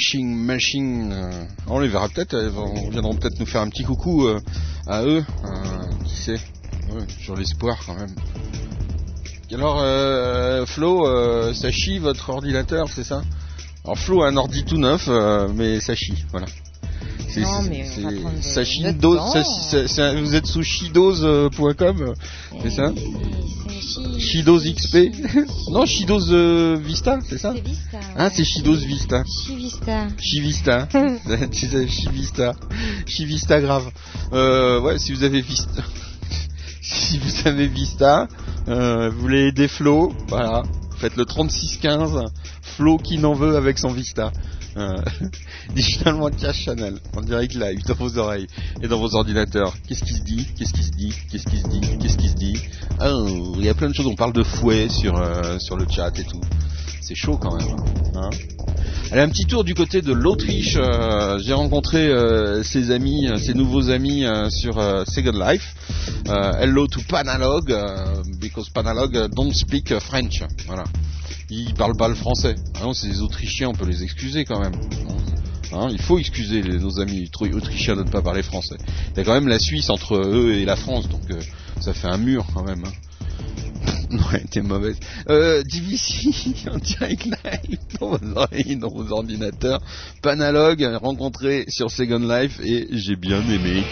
Washing Machine, euh, on les verra peut-être, vont- viendront peut-être nous faire un petit coucou euh, à eux, euh, qui sait, Ouais, sur l'espoir quand même. Et alors, euh, Flo, euh, ça chie votre ordinateur, c'est ça? Alors Flo a un ordi tout neuf, euh, mais ça chie, voilà. Non, mais dose- ça- ça- ça- vous êtes sous shidos.com, c'est ça? Shidos XP [laughs] Non, Shidos euh, Vista, c'est ça Vista. Ah, c'est Shidos Vista. Chivista. Chivista. [laughs] [laughs] Tu sais, Chivista. Chivista grave. Euh, ouais, si vous avez Vista. si vous avez Vista, euh, vous voulez aider Flo, voilà. Faites le 3615. Flo qui n'en veut avec son Vista. Euh, [laughs] Digital Cash Channel, en direct live, dans vos oreilles et dans vos ordinateurs. Qu'est-ce qui se dit? Qu'est-ce qui se dit? Qu'est-ce qui se dit? Qu'est-ce qui se dit? Oh, il y a plein de choses. On parle de fouet sur euh, sur le chat et tout. C'est chaud quand même. Hein Allez, un petit tour du côté de l'Autriche. Euh, J'ai rencontré euh, ses amis, euh, ses nouveaux amis sur Second Life. Hello to Panalog, because Panalog don't speak French. Voilà. Ils parlent pas le français. Ah c'est des Autrichiens, on peut les excuser quand même. Hein, il faut excuser nos amis autrichiens de ne pas parler français. Il y a quand même la Suisse entre eux et la France, donc ça fait un mur quand même. Hein. Ouais, t'es mauvaise. Euh, DVC [laughs] en direct live dans vos oreilles, dans vos ordinateurs. Panalog rencontré sur Second Life et j'ai bien aimé.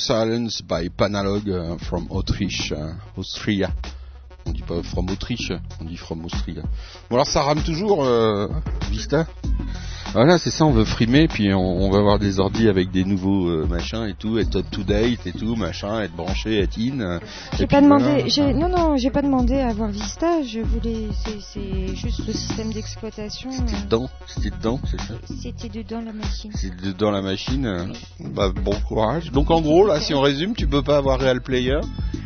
Silence by Panalog euh, from Autriche, euh, Austria. On dit pas from Autriche, on dit from Austria. Bon alors ça rame toujours, euh, Vista? Voilà, c'est ça, on veut frimer, puis on, on va avoir des ordis avec des nouveaux euh, machins et tout, être up to date et tout, machin, être branché, être in. J'ai pas demandé. voilà. Non, non, j'ai pas demandé à avoir Vista. Je voulais. c'est- juste le système d'exploitation. C'était euh, dedans, c'était dedans, c'est ça C'était dedans la machine. C'est dans la machine. euh, Bah, bon courage. Donc en gros, là, si on résume, tu peux pas avoir Real Player,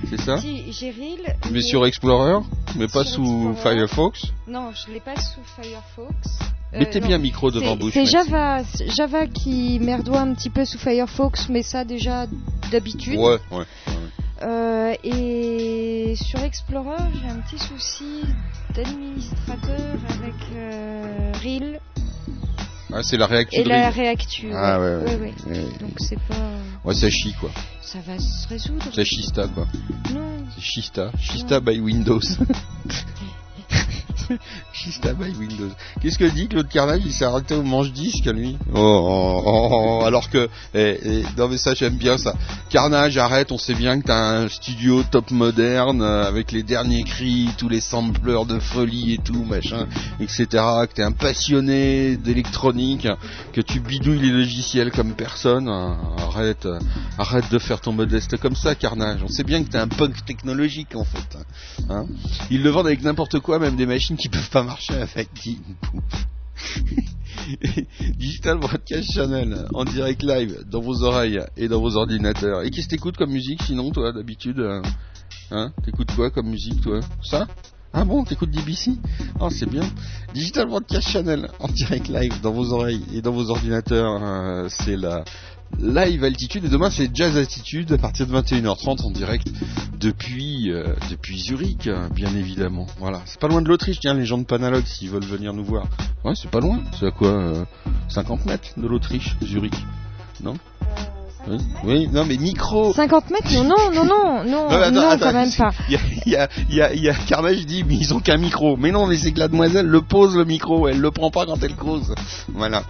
c'est ça Si, j'ai Reel. Mais sur Explorer, mais pas sous Explorer. Firefox. Non, je l'ai pas sous Firefox. Euh, Mettez non. bien un micro devant C'est- bouche. C'est. Java, c'est Java qui merdoie un petit peu sous Firefox, mais ça déjà d'habitude. Ouais, ouais. Euh, et sur Explorer, j'ai un petit souci d'administrateur avec euh, Reel Ah, c'est la réactu. et la réactu. Ah ouais, ouais. ouais, Donc c'est pas. Ouais, ça chie quoi. Ça va se résoudre. Ça chista quoi. Non. C'est Shista. Shista by Windows. [laughs] [laughs] Qu'est-ce que dit Claude Carnage Il s'est arrêté au manche-disque, lui oh, oh, oh, Alors que... eh, eh, non mais ça j'aime bien ça. Carnage, arrête, on sait bien que t'as un studio top moderne, euh, avec les derniers cris, tous les sampleurs de folie et tout, machin, etc. Que t'es un passionné d'électronique, que tu bidouilles les logiciels comme personne. hein. Arrête, euh, arrête de faire ton modeste comme ça, Carnage. On sait bien que t'es un punk technologique en fait. Hein? Ils le vendent avec n'importe quoi, même des machines qui peuvent pas marcher avec Dean [laughs] Digital Broadcast Channel en direct live dans vos oreilles et dans vos ordinateurs. Et qu'est-ce que t'écoutes comme musique sinon toi d'habitude euh, Hein? T'écoutes quoi comme musique toi? Ça? Ah bon, t'écoutes DBC Oh c'est bien. Digital Broadcast Channel en direct live dans vos oreilles et dans vos ordinateurs. euh, c'est la live altitude. Et demain c'est jazz altitude à partir de 21h30 en direct depuis euh, depuis Zurich euh, bien évidemment. Voilà. C'est pas loin de l'Autriche tiens les gens de Panalog s'ils veulent venir nous voir. Ouais c'est pas loin. C'est à quoi euh, 50 mètres de l'Autriche Zurich. Non? Oui, oui non mais micro. 50 mètres Non, non, non, non, [laughs] non, Non, attends, non, attends, quand même pas. il y a, il y a, il y a, Carnage dit mais ils ont qu'un micro. Mais non mais c'est que la demoiselle le pose le micro. Elle le prend pas quand elle cause voilà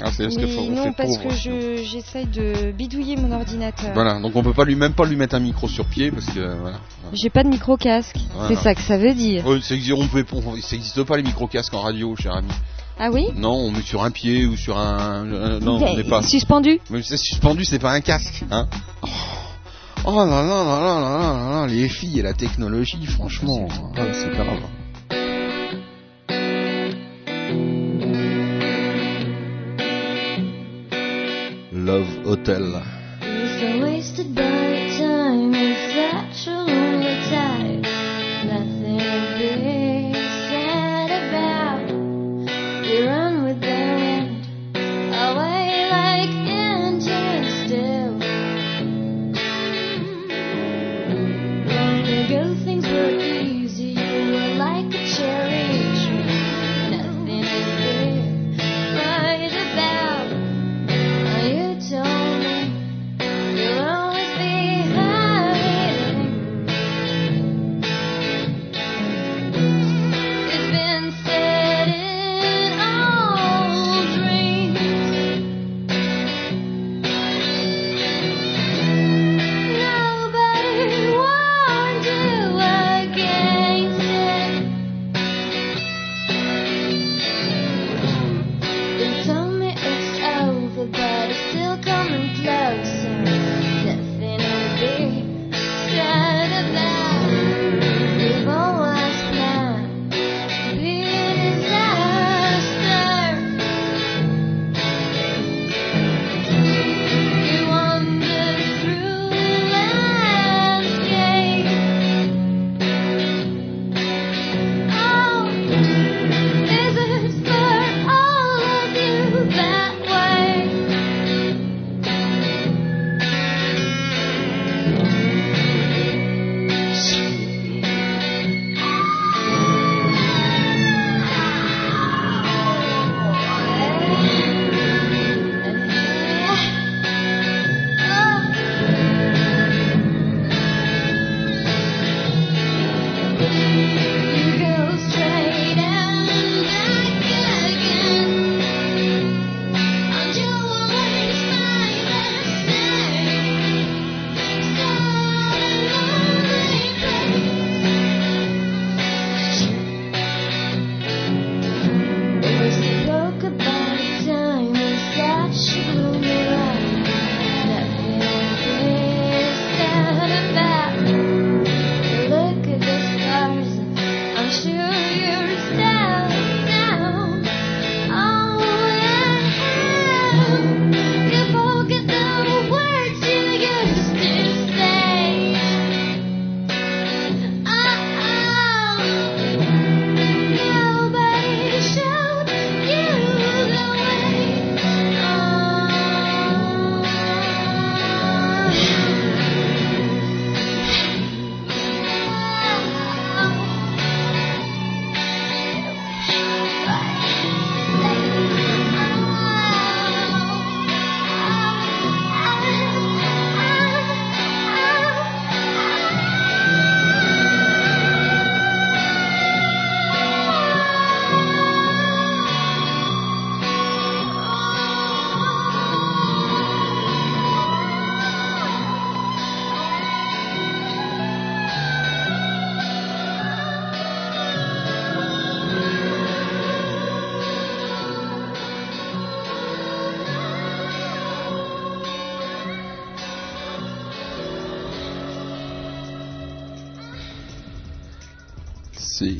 ah, c'est faut, non, parce pauvre. que je, j'essaye de bidouiller mon ordinateur. Voilà, donc on peut pas lui même pas lui mettre un micro sur pied parce que voilà. J'ai pas de micro casque. Voilà. C'est ça que ça veut dire. Euh, ça n'existe pas les micro casques en radio, cher ami. Ah oui? Non, on met sur un pied ou sur un. Euh, non, Mais, on n'est pas. Suspendu? Mais c'est suspendu, c'est pas un casque, hein. Oh. Oh là là là là là là là, les filles et la technologie, franchement, ah, c'est grave. Love Hotel. It's a wasted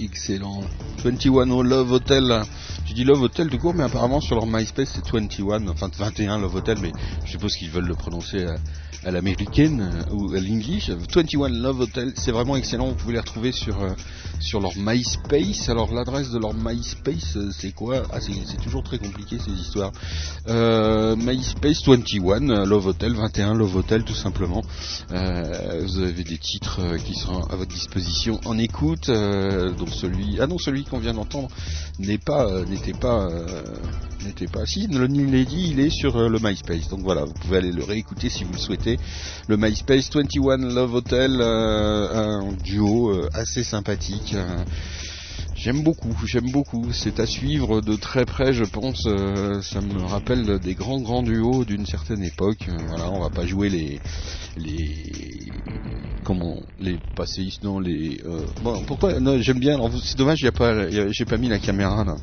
excellent. 21 Love Hotel. Love Hotel tout court, mais apparemment sur leur MySpace c'est 21, enfin 21 Love Hotel, mais je suppose qu'ils veulent le prononcer à, l'américaine euh, ou à l'English. 21 Love Hotel, c'est vraiment excellent. Vous pouvez les retrouver sur euh, sur leur MySpace. Alors l'adresse de leur MySpace, euh, c'est quoi? Ah, c'est toujours très compliqué ces histoires. MySpace 21 euh, Love Hotel 21 Love Hotel tout simplement. Vous avez des titres qui seront à votre disposition en écoute. celui, ah non, celui qu'on vient d'entendre n'est pas, n'était pas, euh, n'était pas. Si, le New Lady, il est sur euh, le MySpace. Donc voilà, vous pouvez aller le réécouter si vous le souhaitez. Le MySpace 21 Love Hotel, euh, un duo euh, assez sympathique. J'aime beaucoup, j'aime beaucoup. C'est à suivre de très près, je pense. euh, ça me rappelle des grands grands duos d'une certaine époque. Euh, voilà, on va pas jouer les les comment les passéistes, non les. euh, bon, pourquoi j'aime bien. C'est dommage, a pas, j'ai pas mis la caméra là.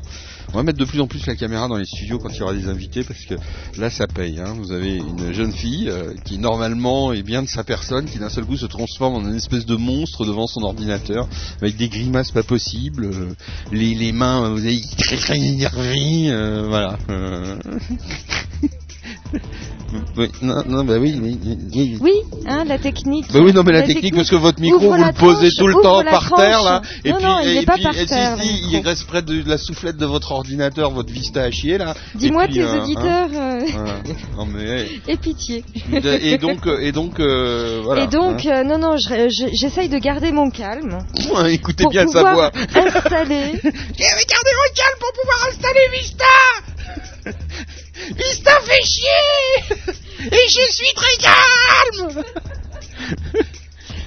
On va mettre de plus en plus la caméra dans les studios quand il y aura des invités parce que là ça paye. Hein. Vous avez une jeune fille euh, qui normalement est bien de sa personne, qui d'un seul coup se transforme en une espèce de monstre devant son ordinateur avec des grimaces pas possibles, les, mains, euh, vous avez très très énervées, euh, voilà. [laughs] Oui, non, non, bah oui, oui, oui. Oui, hein, la technique. Bah oui, non, mais la, technique, parce que votre micro, Ouvre vous le posez tranche, tout le temps par terre, là. Et Non, puis, non, il et pas puis, par et si, terre, si, micro. il reste près de la soufflette de votre ordinateur, votre Vista à chier, là. Dis-moi tes euh, hein, auditeurs euh, voilà. Non, mais, [laughs] et pitié. et donc, euh, et donc, euh, voilà. et donc, euh, non, non, je- je- j'essaye de garder mon calme hein. écoutez pour bien sa voix. installer. [laughs] Gardez mon calme pour pouvoir installer Vista [laughs] Vista fait chier Et je suis très calme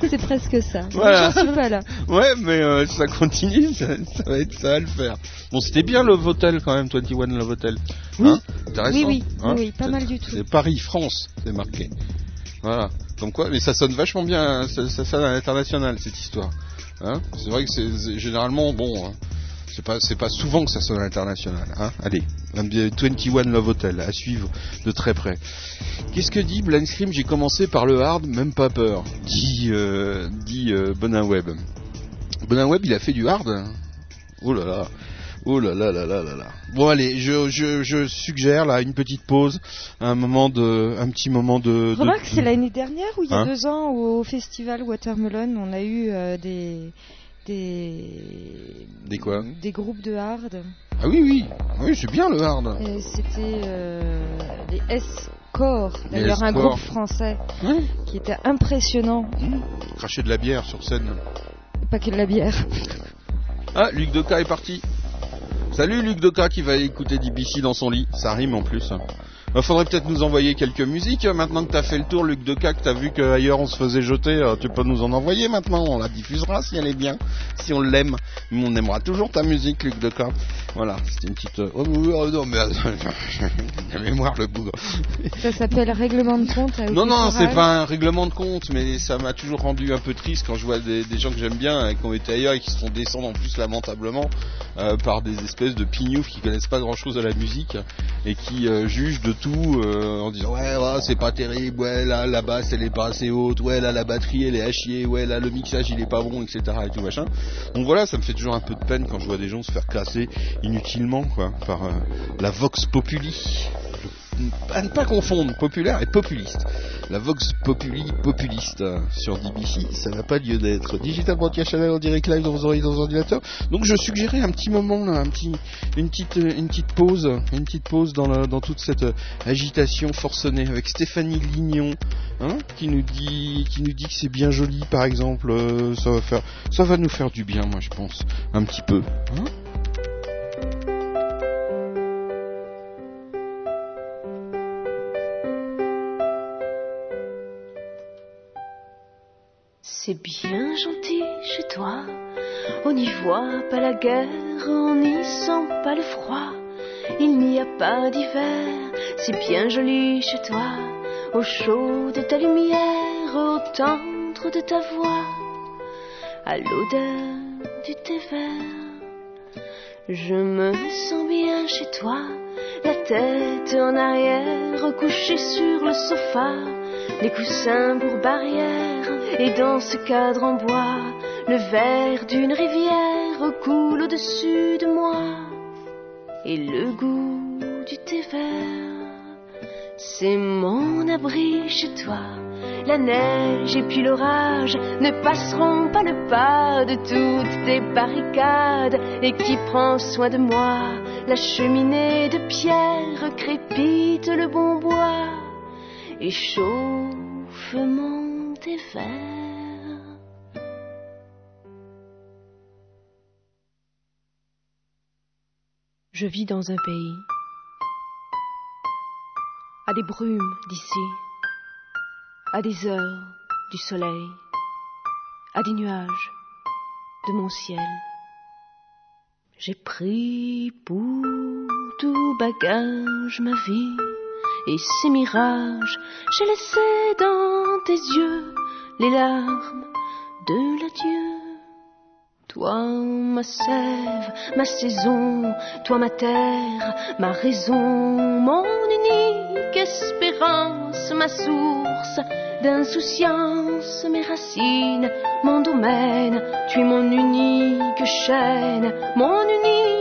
C'est presque ça. Voilà. Je suis pas là. Ouais, mais euh, ça continue, ça, ça va être, ça va le faire. Bon, c'était bien Love Hotel quand même, 21 Love Hotel. Oui. Hein Intéressant, Oui, oui, hein oui, oui, pas mal du tout. C'est Paris-France, c'est marqué. Voilà. Comme quoi, mais ça sonne vachement bien, ça, ça sonne à l'international cette histoire. Hein c'est vrai que c'est c'est- généralement bon. hein, c'est pas c'est pas souvent que ça sonne à l'international. Hein Allez, un bien 21 Love Hotel à suivre de très près. Qu'est-ce que dit Blind Scream? J'ai commencé par le hard, même pas peur. Dit euh, dit euh, Bonin Web. Bonin Web, il a fait du hard. hein Oh là là. Oh là là là là là là. Bon allez, je, je, je suggère là une petite pause, un moment de, un petit moment de. de- Remarque, c'est l'année dernière ou il y a Hein deux ans au festival Watermelon, on a eu euh, des des Des quoi des groupes de hard. Ah oui oui, oui c'est bien le hard. C'était euh, les S-Core, d'ailleurs un groupe français Hein qui était impressionnant. Cracher de la bière sur scène. Pas que de la bière. Ah, Luc Doka est parti. Salut Luc Doka qui va écouter DBC dans son lit. Ça rime en plus. Il faudrait peut-être nous envoyer quelques musiques. euh, Maintenant que t'as fait le tour, Luc Doka, que t'as vu qu'ailleurs on se faisait jeter, euh, tu peux nous en envoyer maintenant. On la diffusera si elle est bien, si on l'aime. Mais on aimera toujours ta musique, Luc Doka. Voilà, c'était une petite... euh, Oh, oui, oh, non, mais... [laughs] la mémoire, le bougre. Ça s'appelle règlement de compte. à Non, non, c'est pas un règlement de compte, mais ça m'a toujours rendu un peu triste quand je vois des, des gens que j'aime bien euh, qui ont été ailleurs et qui se font descendre en plus lamentablement euh, par des espèces de pignoufs qui connaissent pas grand chose à la musique et qui euh, jugent de tout euh, en disant ouais, ouais, c'est pas terrible, ouais là la basse elle est pas assez haute, ouais là la batterie elle est à chier, ouais là le mixage il est pas bon, etc. et tout machin. Donc voilà, ça me fait toujours un peu de peine quand je vois des gens se faire classer inutilement quoi par euh, la vox populi. À ne pas confondre populaire et populiste. La Vox Populi populiste euh, sur DBC, ça n'a pas lieu d'être. Digital Broadcast Channel en direct live dans vos ordinateurs. Donc je suggérais un petit moment, euh, une petite pause, une petite pause dans, toute cette euh, agitation forcenée avec Stéphanie Lignon, hein, qui nous dit, que c'est bien joli, par exemple. euh, ça va faire, ça va nous faire du bien, moi je pense, un petit peu. Hein C'est bien gentil chez toi. On n'y voit pas la guerre, on n'y sent pas le froid. Il n'y a pas d'hiver, c'est bien joli chez toi. Au chaud de ta lumière, au tendre de ta voix, à l'odeur du thé vert. Je me sens bien chez toi, la tête en arrière, couchée sur le sofa, les coussins pour barrière, et dans ce cadre en bois, le verre d'une rivière coule au-dessus de moi et le goût du thé vert. C'est mon abri chez toi. La neige et puis l'orage ne passeront pas le pas de toutes tes barricades. Et qui prend soin de moi La cheminée de pierre crépite le bon bois et chauffe mon Je vis dans un pays. À des brumes d'ici, à des heures du soleil, à des nuages de mon ciel. J'ai pris pour tout bagage ma vie et ses mirages. J'ai laissé dans tes yeux les larmes de l'adieu. Toi, ma sève, ma saison, toi, ma terre, ma raison, mon unique espérance, ma source d'insouciance, mes racines, mon domaine, tu es mon unique chaîne, mon unique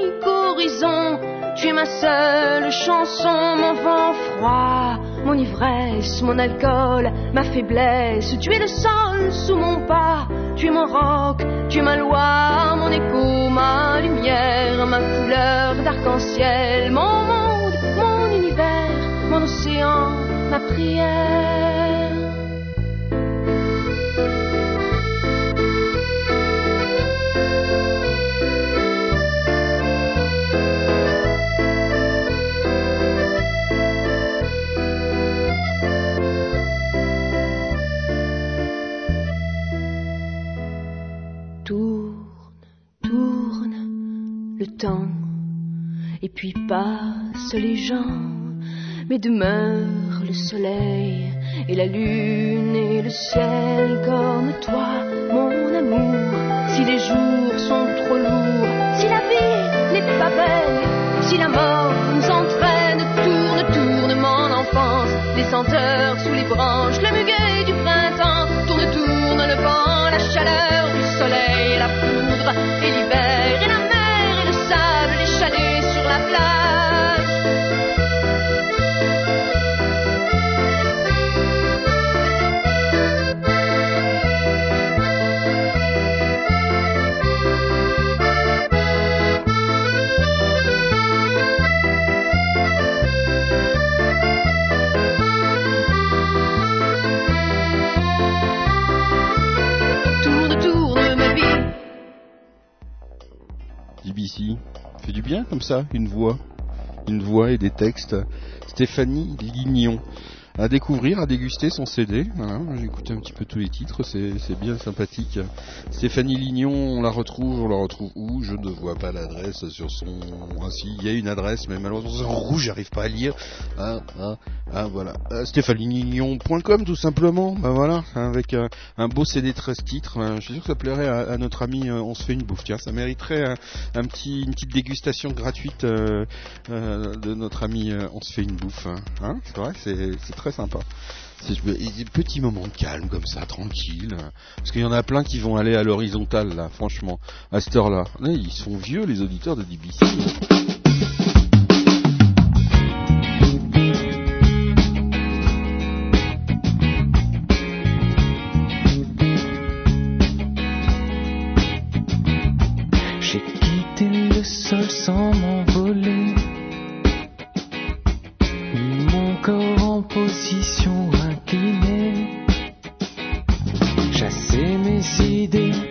ma seule chanson, mon vent froid, mon ivresse, mon alcool, ma faiblesse, tu es le sol sous mon pas, tu es mon roc, tu es ma loi, mon écho, ma lumière, ma couleur d'arc-en-ciel, mon monde, mon univers, mon océan, ma prière. Le temps, et puis passent les gens, mais demeure le soleil et la lune et le ciel comme toi, mon amour. Si les jours sont trop lourds, si la vie n'est pas belle, si la mort nous entraîne, tourne, tourne mon enfance, les senteurs sous les branches, le muguet Fait du bien comme ça, une voix, une voix et des textes. Stéphanie Lignon. À découvrir, à déguster son CD. J'ai écouté un petit peu tous les titres, c'est bien sympathique. Stéphanie Lignon, on la retrouve, on la retrouve où? Je ne vois pas l'adresse sur son. Ah il y a une adresse, mais malheureusement en rouge, j'arrive pas à lire. Ah, ah, ah voilà. Euh, StéphanieLignon.com tout simplement. Ben voilà, avec un, un beau CD 13 titres. Euh, Je suis sûr que ça plairait à, notre ami. euh, on se fait une bouffe. Tiens, ça mériterait un, petit, une petite dégustation gratuite euh, euh, de notre ami. euh, on se fait une bouffe. Hein, c'est vrai, c'est c'est très sympa. Des petits moments de calme comme ça, tranquille. Parce qu'il y en a plein qui vont aller à l'horizontale là, franchement, à cette heure-là. Ils sont vieux les auditeurs de DBC. J'ai quitté le sol sans m'envoler. Idées,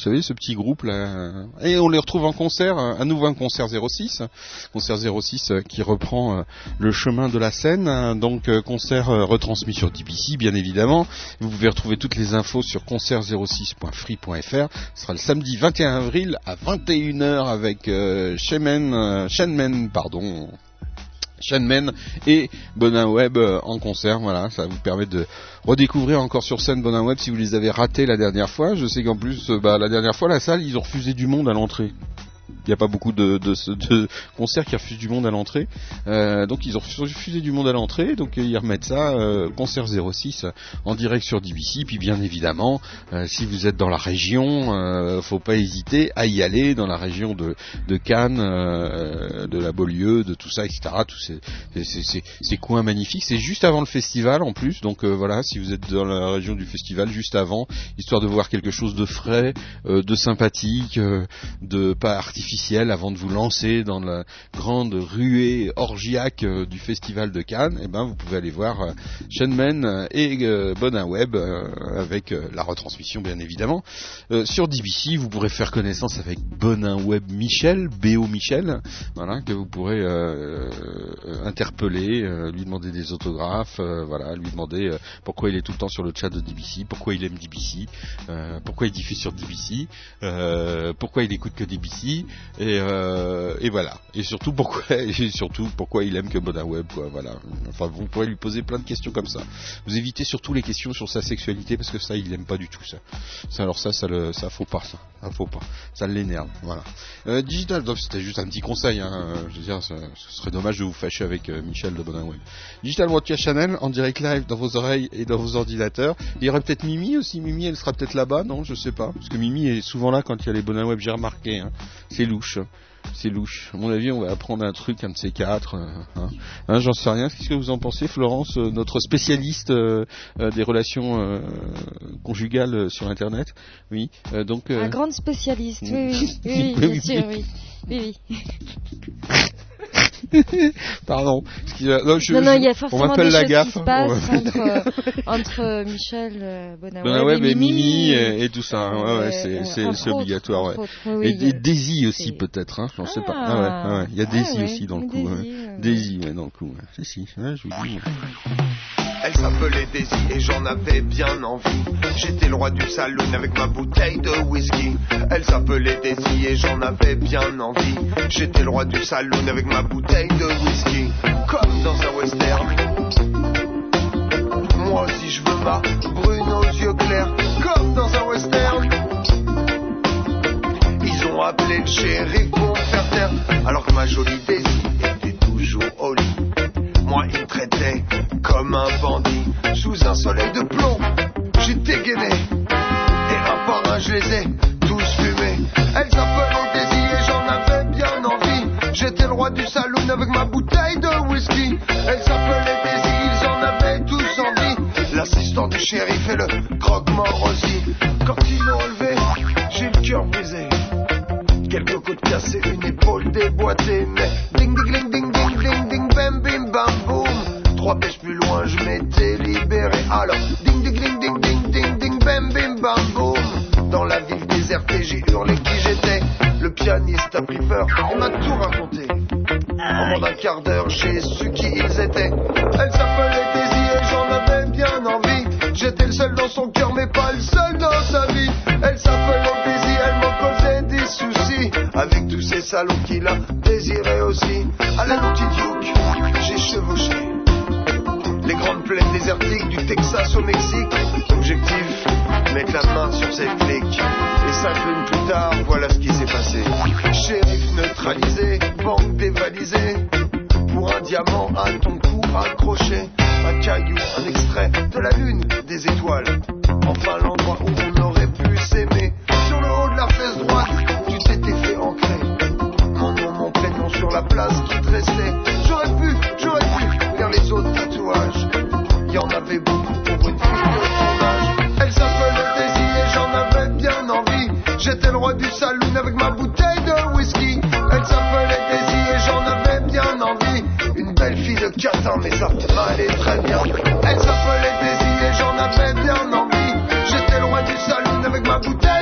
savez, ce petit groupe là. Et on les retrouve en concert, euh, à nouveau un concert 06. Concert 06 euh, qui reprend euh, le chemin de la scène. hein. Donc, euh, concert euh, retransmis sur DBC, bien évidemment. Vous pouvez retrouver toutes les infos sur concert06.free.fr. Ce sera le samedi 21 avril à 21h avec euh, Shenmen, euh, Shenmen, pardon. Shenmen et Bonin Web euh, en concert. Voilà, ça vous permet de redécouvrir encore sur scène Bonin Web si vous les avez ratés la dernière fois. Je sais qu'en plus, euh, bah, la dernière fois, la salle, ils ont refusé du monde à l'entrée. Il n'y a pas beaucoup de, de, ce- de concerts qui refusent du monde à l'entrée. Euh, donc ils ont refusé du monde à l'entrée. Donc ils remettent ça, euh, concert 06, euh, en direct sur DBC. Puis bien évidemment, si vous êtes dans la région, faut pas hésiter à y aller dans la région de, Cannes, de la Beaulieu, de tout ça, etc. Tous ces, ces, coins magnifiques. C'est juste avant le festival en plus. Donc voilà, si vous êtes dans la région du festival, juste avant, histoire de voir quelque chose de frais, de sympathique, de pas avant de vous lancer dans la grande ruée orgiaque euh, du festival de Cannes, et ben vous pouvez aller voir euh, Shenmen et euh, Bonin Web euh, avec euh, la retransmission bien évidemment. Euh, sur DBC, vous pourrez faire connaissance avec Bonin Web Michel, BO Michel, voilà que vous pourrez euh, euh, interpeller, euh, lui demander des autographes, euh, voilà, lui demander euh, pourquoi il est tout le temps sur le chat de DBC, pourquoi il aime DBC, euh, pourquoi il diffuse sur DBC, euh, pourquoi il écoute que DBC et, euh, et voilà. Et surtout pourquoi [laughs] surtout pourquoi il aime que Bonin Web quoi voilà. Enfin vous pourrez lui poser plein de questions comme ça. Vous évitez surtout les questions sur sa sexualité parce que ça il aime pas du tout ça, alors ça ça le ça faut pas ça. Ça faut pas. Ça l'énerve voilà. Euh, digital c'était juste un petit conseil hein, je veux dire ce serait dommage de vous fâcher avec euh, Michel de Bonin Web. Digital Broadcast Channel en direct live dans vos oreilles et dans vos ordinateurs. Il y aurait peut-être Mimi aussi. Mimi elle sera peut-être là-bas non? Je sais pas. Parce que Mimi est souvent là quand il y a les Bonin Web j'ai remarqué hein. C'est louche c'est louche. À mon avis, on va apprendre un truc, un de ces quatre. euh, hein. Hein, J'en sais rien. Qu'est-ce que vous en pensez, Florence, euh, notre spécialiste euh, euh, des relations euh, conjugales sur Internet? Oui. euh, donc. euh, Un grande spécialiste, [laughs] oui, oui, oui, oui, bien sûr, oui. Oui, oui. [laughs] Pardon. Non, je- non, non, il y a on forcément m'appelle des la choses gaffe. qui se passent On m'appelle- entre, euh, [laughs] entre Michel euh, Bonaweb Ben et mais Mimi. Mimi et, et tout ça, ouais, ouais, Euh, c'est, euh, autres, obligatoire, ouais. entre autres, oui, et, et Daisy aussi peut-être, hein, j'en sais pas. Ah. Ah ouais, ah ouais, il y a Ah Daisy ouais, aussi dans le coup. Daisy, ouais. ouais. Daisy, ouais, dans le coup. Si, si, ouais, je vous dis. Elle s'appelait Daisy et j'en avais bien envie. J'étais le roi du saloon avec ma bouteille de whisky. Elle s'appelait Daisy et j'en avais bien envie. J'étais le roi du saloon avec ma bouteille de whisky. Comme dans un western. Moi aussi je veux ma brune aux yeux clairs. Comme dans un western. Ils ont appelé le shérif pour faire taire. Alors que ma jolie Daisy était toujours au lit. Moi, il me traitait comme un bandit sous un soleil de plomb. J'ai dégainé et un par un, je les ai tous fumés. Elles s'appelaient Daisy et j'en avais bien envie. J'étais le roi du saloon avec ma bouteille de whisky. Elles s'appelaient Daisy, ils en avaient tous envie. L'assistant du shérif et le croque-mort. Quand ils m'ont relevé, j'ai le cœur brisé. Quelques côtes cassées, une épaule déboîtée, mais ding ding ding ding ding ding ding bam bim bam boum. Trois pêches plus loin, je m'étais libéré. Alors ding ding ding ding ding ding ding bam bim bam boum. Dans la ville désertée, j'ai hurlé qui j'étais. Le pianiste a pris peur, il m'a tout raconté. En moins d'un quart d'heure, j'ai su qui ils étaient. Elle s'appelait Daisy et j'en avais bien envie. J'étais le seul dans son cœur, mais pas le seul dans sa vie. Elle s'appelait Daisy, elle m'en causait des soucis. Avec tous ces salauds qu'il a désiré aussi. À la Duke, j'ai chevauché. Les grandes plaines désertiques du Texas au Mexique. Objectif, mettre la main sur ces flics. Et cinq minutes plus tard, voilà ce qui s'est passé. Shérif neutralisé, banque dévalisée. Un diamant à ton cou accroché. Un caillou, un extrait de la lune, des étoiles. Enfin l'endroit où on aurait pu s'aimer. Sur le haut de la fesse droite, tu t'étais fait ancrer. Mon nom, mon prénom sur la place qui te. J'aurais pu, j'aurais pu faire les autres tatouages. Il y en avait beaucoup pour une fille de ton âge. Elle s'appelait Daisy et j'en avais bien envie. J'étais le roi du saloon avec ma bouteille de whisky. Elle s'appelait de catin, mais ça m'allait très bien. Elle s'appelait Daisy et j'en avais bien envie. J'étais roi du saloon avec ma bouteille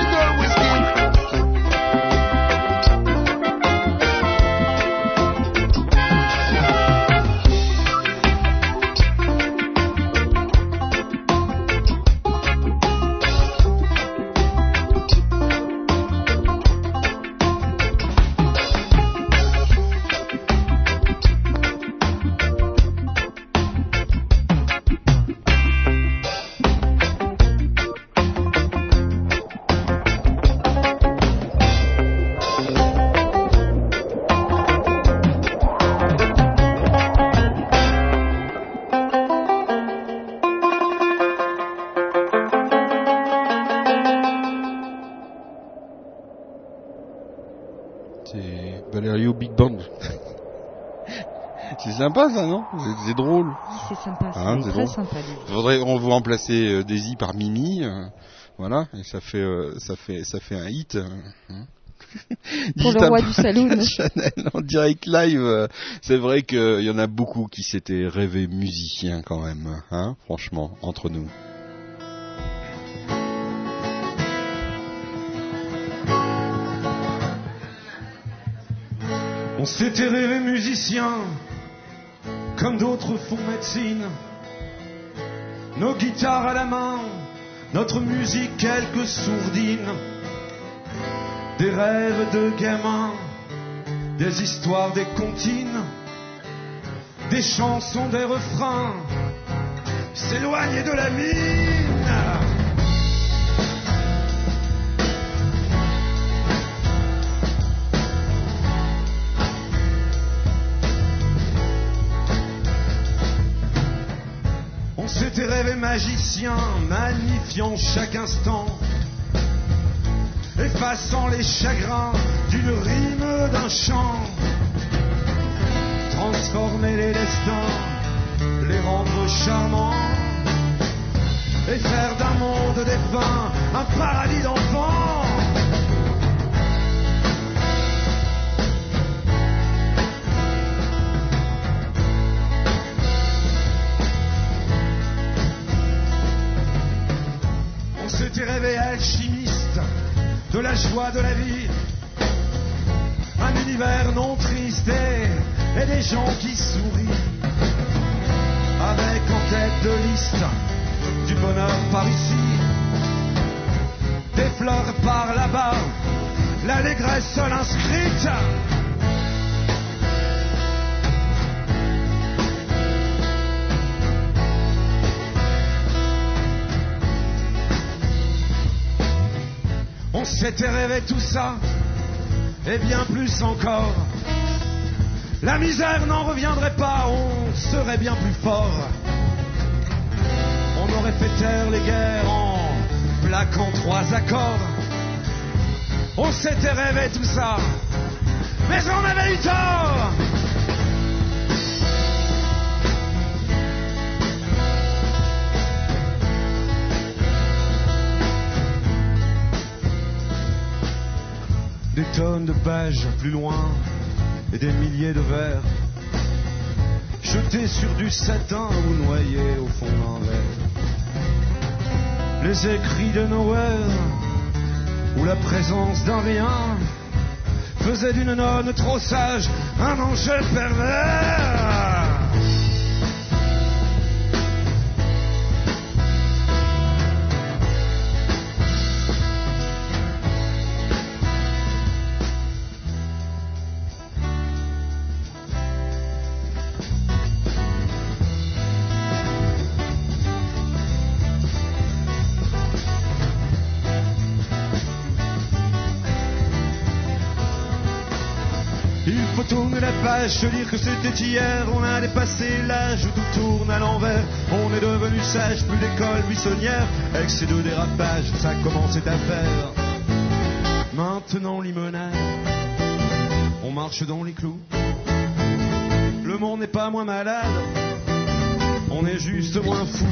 sympa ça, non? C'est- C'est drôle. C'est sympa, c'est Hein, c'est très drôle. sympa. Faudrait on vous remplacer euh, Daisy par Mimi, euh, voilà, et ça fait euh, ça fait ça fait un hit. hein. [laughs] Pour le roi du saloon. [laughs] Chanel en direct live, euh, c'est vrai qu'il y en a beaucoup qui s'étaient rêvés musiciens quand même, hein, franchement, entre nous. On s'était rêvé musicien, comme d'autres font médecine. Nos guitares à la main, notre musique quelques sourdines. Des rêves de gamins, des histoires, des comptines, des chansons, des refrains. S'éloigner de la mine. On s'était rêvé magicien, magnifiant chaque instant, effaçant les chagrins d'une rime, d'un chant, transformer les destins, les rendre charmants, et faire d'un monde défunt un paradis d'enfants. t'es réveillé alchimiste de la joie de la vie. Un univers non triste et, des gens qui sourient. Avec en tête de liste du bonheur par ici, des fleurs par là-bas, l'allégresse seule inscrite. On s'était rêvé tout ça, et bien plus encore. La misère n'en reviendrait pas, on serait bien plus fort. On aurait fait taire les guerres en plaquant trois accords. On s'était rêvé tout ça, mais on avait eu tort. Des tonnes de pages plus loin et des milliers de vers jetés sur du satin ou noyés au fond d'un verre. Les écrits de Noël ou la présence d'un rien faisaient d'une nonne trop sage un ange pervers. Page, se dire que c'était hier, on a dépassé l'âge où tout tourne à l'envers. On est devenu sage, plus d'école buissonnière, excès de dérapage, ça commence cette affaire. Maintenant limonade, on marche dans les clous. Le monde n'est pas moins malade, on est juste moins fou.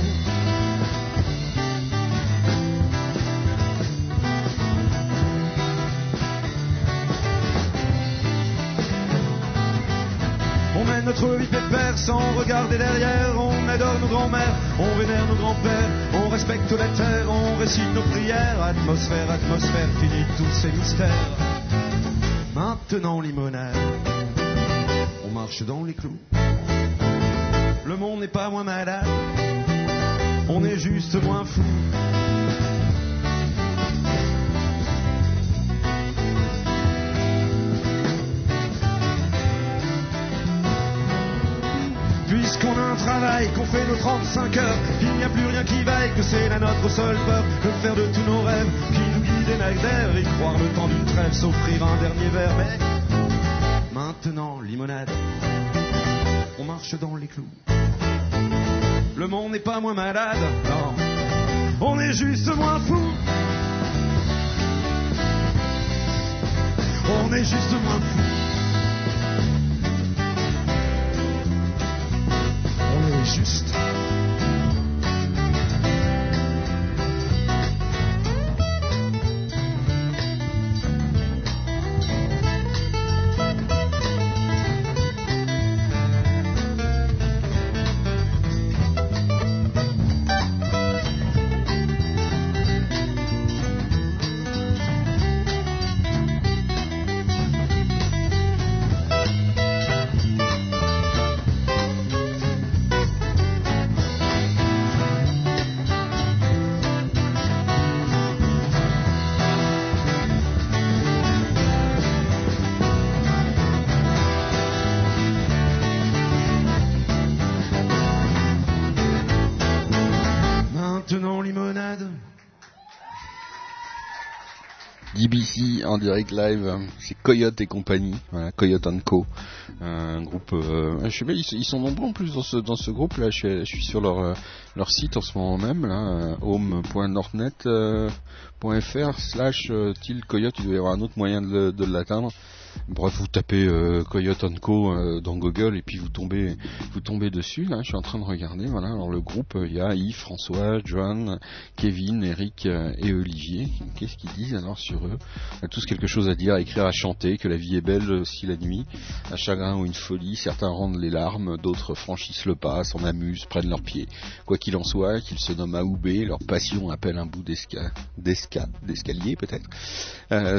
Notre vie pépère sans regarder derrière. On adore nos grands-mères, on vénère nos grands-pères. On respecte la terre, on récite nos prières. Atmosphère, atmosphère, fini tous ces mystères. Maintenant limonade, on marche dans les clous. Le monde n'est pas moins malade, on est juste moins fou. Puisqu'on a un travail, qu'on fait nos 35 heures, qu'il n'y a plus rien qui vaille, que c'est la notre seule peur, que faire de tous nos rêves, qui nous guide et d'air, y croire le temps d'une trêve, s'offrir un dernier verre, mais maintenant, limonade, on marche dans les clous. Le monde n'est pas moins malade, non, on est juste moins fou. On est juste moins fou. On En direct live, c'est Coyote et compagnie, voilà, Coyote Co, un groupe, euh, je sais pas, ils, sont nombreux en plus dans ce dans ce groupe là. Je suis, sur leur euh, leur site en ce moment même là, euh, home.nordnet.fr slash til Coyote. Il doit y avoir un autre moyen de, de l'atteindre. Bref, vous tapez euh, Coyote Co euh, dans Google et puis vous tombez, vous tombez dessus. Je suis en train de regarder. Voilà, alors le groupe, euh, il y a Yves, François, John, Kevin, Eric euh, et Olivier. Qu'est-ce qu'ils disent alors sur eux? Ils ont tous quelque chose à dire, à écrire, à chanter, que la vie est belle aussi la nuit, un chagrin ou une folie. Certains rendent les larmes, d'autres franchissent le pas, s'en amusent, prennent leurs pieds. Quoi qu'il en soit, qu'ils se nomment A ou B, leur passion appelle un bout d'esca- d'esca- d'escalier peut-être.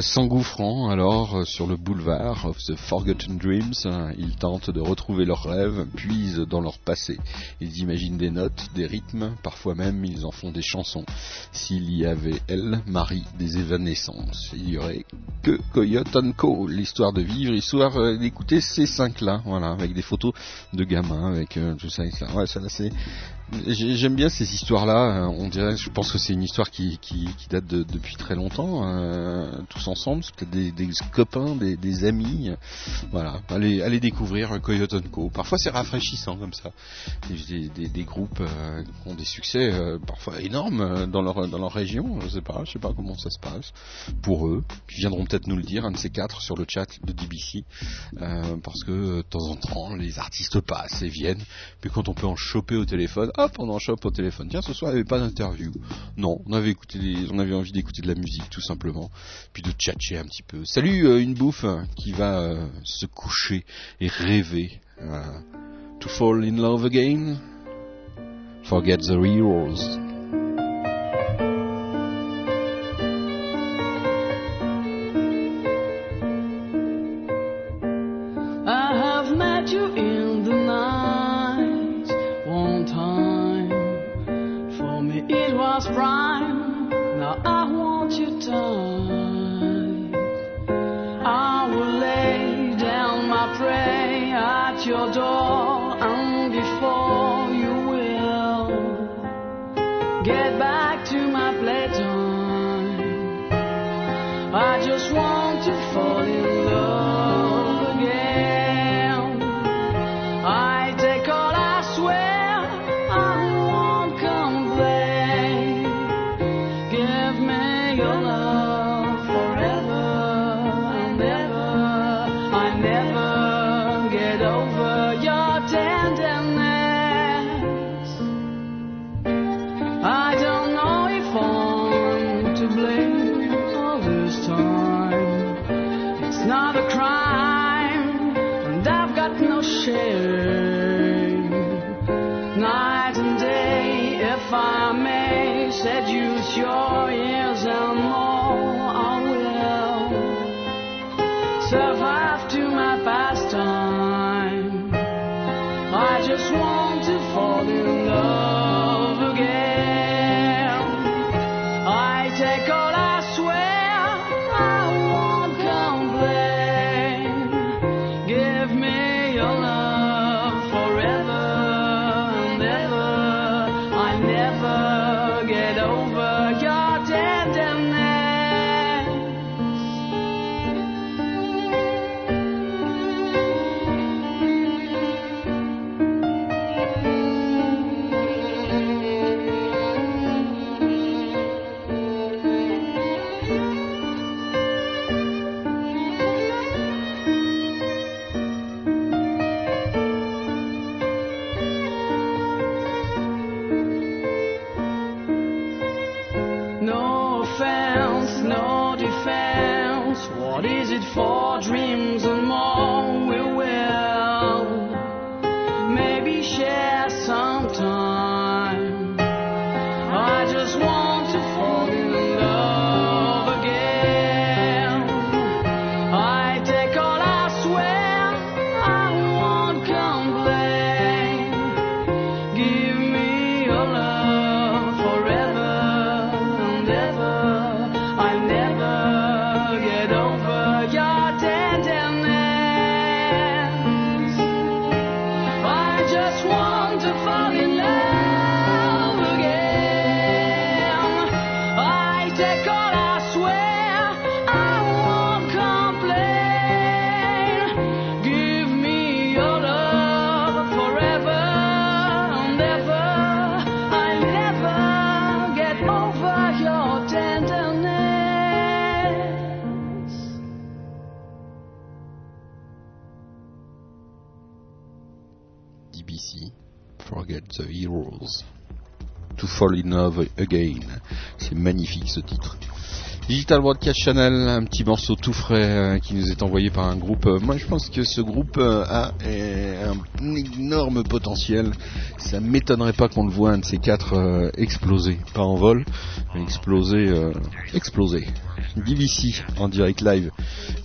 S'engouffrant alors sur le boulevard of the Forgotten Dreams, euh, ils tentent de retrouver leurs rêves, puisent dans leur passé. Ils imaginent des notes, des rythmes, parfois même ils en font des chansons. S'il y avait, elle, Marie, des évanescences, il y aurait que Coyote Co. L'histoire de vivre, l'histoire euh, d'écouter ces cinq-là, voilà, avec des photos de gamins, avec euh, tout ça, et ça. Ouais, ça c'est J'aime bien ces histoires-là. euh, On dirait, je pense que c'est une histoire qui, date de- depuis très longtemps. euh, tous ensemble, des, copains, des, amis. Voilà, allez, découvrir Coyote Co. Parfois, c'est rafraîchissant comme ça. Des, groupes euh, ont des succès euh, parfois énormes euh, dans leur dans leur région. Je sais pas, je sais pas comment ça se passe pour eux. Ils viendront peut-être nous le dire, un de ces quatre, sur le chat de DBC, parce que de temps en temps, les artistes passent et viennent. Puis quand on peut en choper au téléphone, hop, on en chope au téléphone. Tiens, ce soir, il n'y avait pas d'interview. Non, on avait écouté on avait envie d'écouter de la musique, tout simplement. Puis de tchatcher un petit peu. Salut, euh, une bouffe euh, qui va euh, se coucher et rêver. euh, to fall in love again. Forget the heroes. Your love Fall in Love Again. C'est magnifique ce titre. Digital Broadcast Channel, un petit morceau tout frais euh, qui nous est envoyé par un groupe. Euh, moi, je pense que ce groupe euh, a un énorme potentiel. Ça m'étonnerait pas qu'on le voit un de ces quatre exploser, pas en vol, mais exploser, exploser. DVC en direct live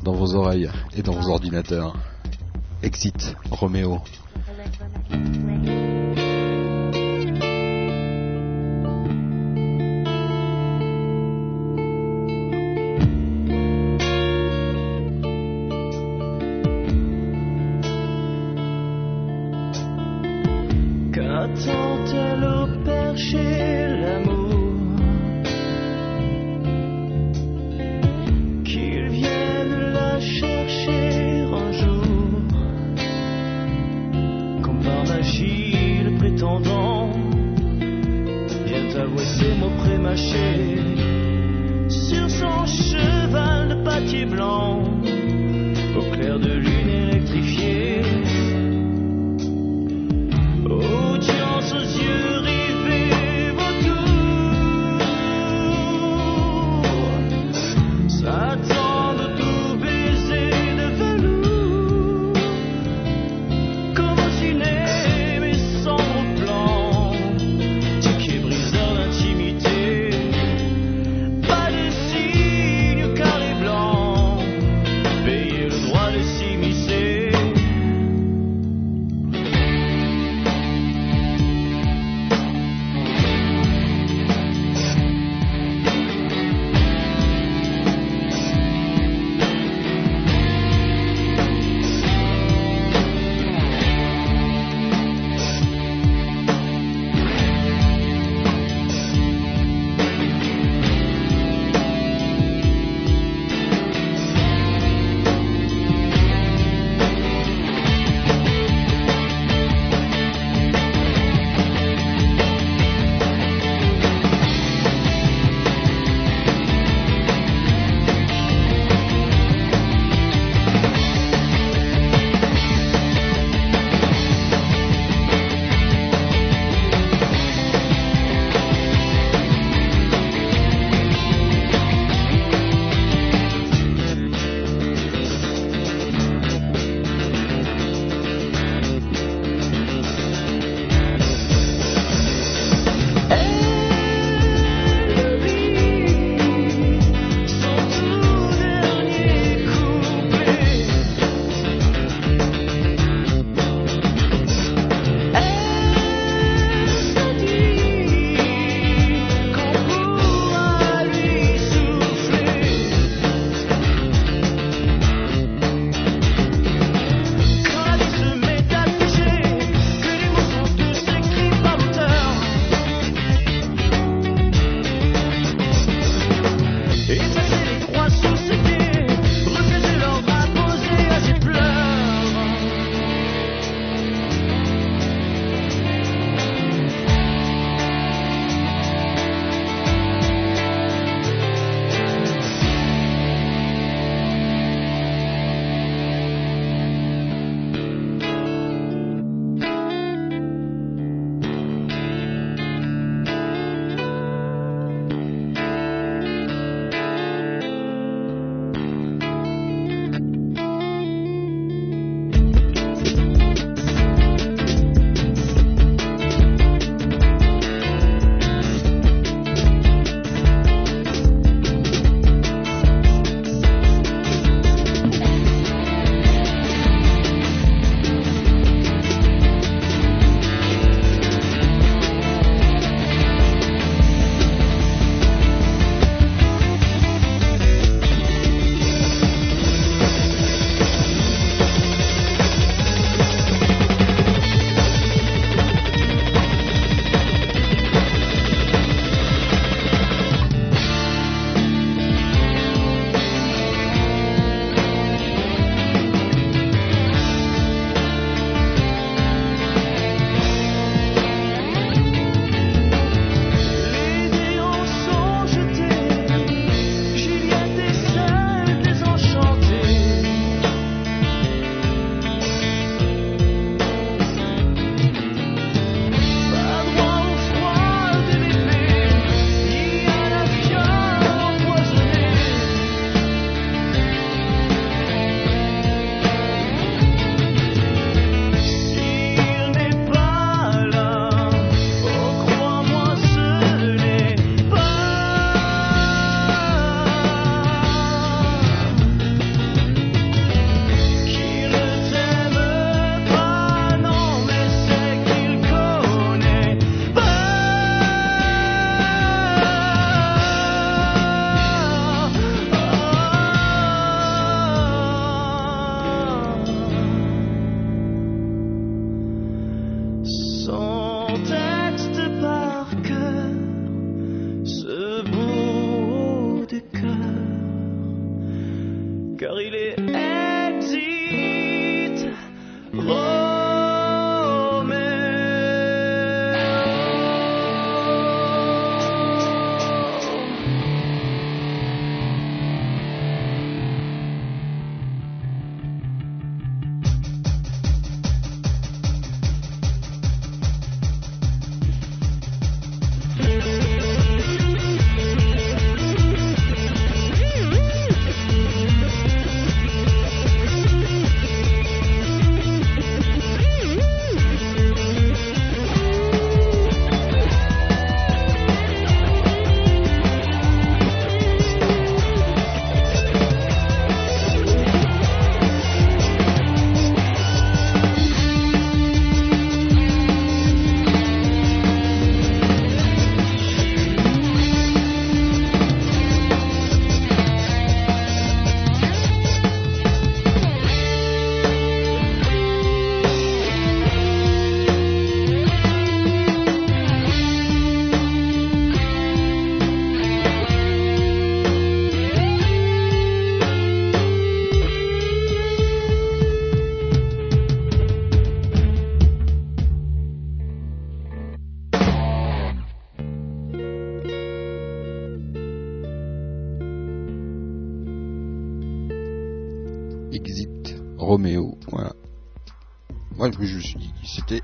dans vos oreilles et dans vos ordinateurs. Exit Romeo.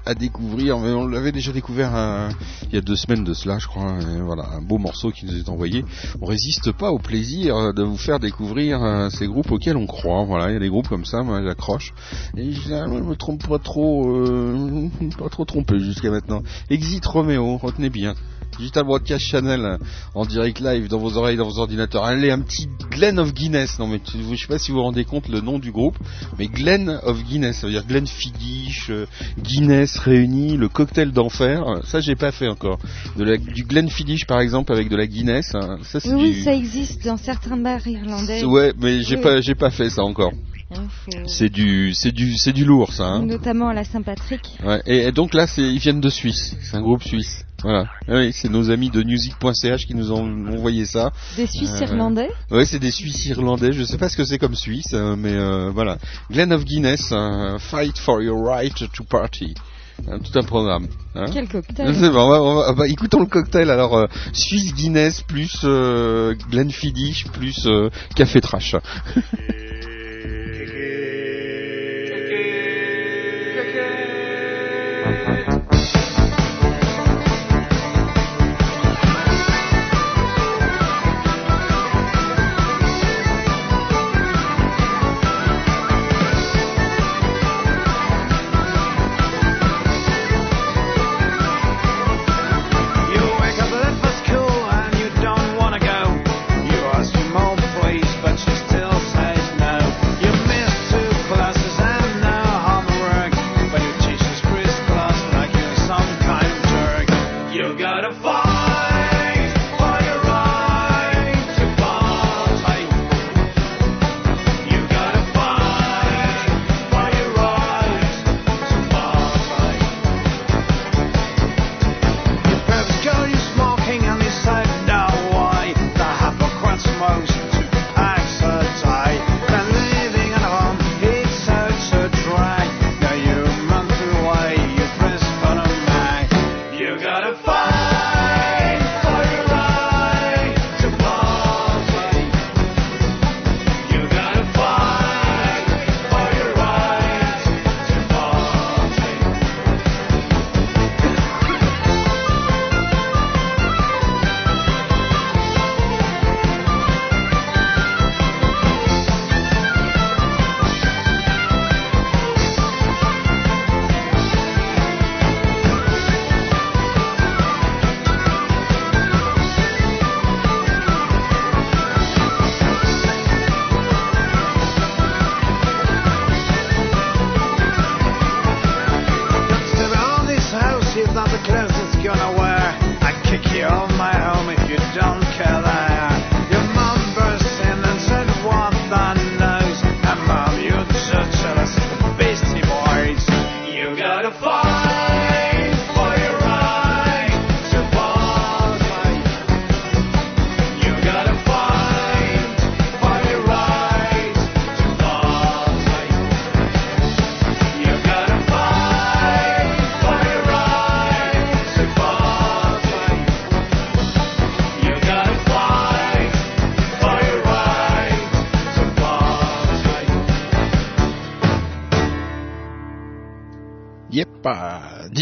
À découvrir, on l'avait déjà découvert il y a deux semaines de cela, je crois. voilà, un beau morceau qui nous est envoyé. On résiste pas au plaisir de vous faire découvrir euh, ces groupes auxquels on croit. Voilà, il y a des groupes comme ça, moi j'accroche. Et je ne me trompe pas trop, euh, [laughs] pas trop trompé jusqu'à maintenant. Exit Roméo, retenez bien. Digital Broadcast Channel euh, en direct live dans vos oreilles, dans vos ordinateurs. Allez, un petit Glen of Guinness. Non mais je sais pas si vous vous rendez compte le nom du groupe, mais Glen of Guinness, ça veut dire Glen Fiddish, euh, Guinness réuni, le cocktail d'enfer. Ça j'ai pas fait encore. De la, du Glen Fiddish par exemple avec de la Guinness, hein, ça Oui, oui, du... ça existe dans certains bars irlandais. Ouais, mais j'ai Oui. pas j'ai pas fait ça encore. Hein, C'est du c'est du c'est du lourd ça. Hein. Notamment à la Saint-Patrick. Ouais, et, et donc là, c'est, ils viennent de Suisse. C'est un groupe suisse. Voilà. Ah Oui, c'est nos amis de music.ch qui nous ont envoyé ça. Des Suisses Euh, irlandais Ouais, c'est des Suisses irlandais. Je sais pas ce que c'est comme Suisse, euh, mais euh, voilà. Glen of Guinness, euh, Fight for your right to party. Hein, tout un programme. Hein Quel cocktail C'est bon, on va- on va- bah, écoutons le cocktail. Alors, euh, Suisse Guinness plus euh, Glenfiddich plus euh, Café Trash. [laughs]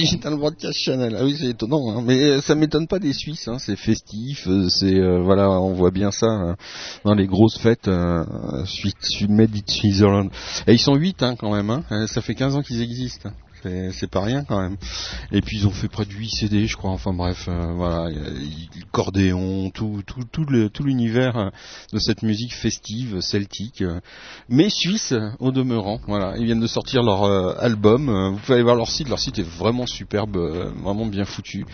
Digital Broadcast Channel. Ah oui, c'est étonnant, hein. mais euh, ça m'étonne pas des Suisses. Hein. C'est festif, euh, c'est euh, voilà, on voit bien ça hein, dans les grosses fêtes euh, in Switzerland. Et ils sont 8 hein, quand même. Hein. Ça fait 15 ans qu'ils existent. C'est c'est pas rien quand même. Et puis ils ont fait près de 8 CD, je crois. Enfin bref, euh, voilà, il y a- il- le cordéon, tout, tout, tout le, tout l'univers euh, de cette musique festive celtique, euh, mais suisse au demeurant. Voilà, ils viennent de sortir leur euh, album. vous pouvez aller voir leur site. Leur site est vraiment superbe, euh, vraiment bien foutu.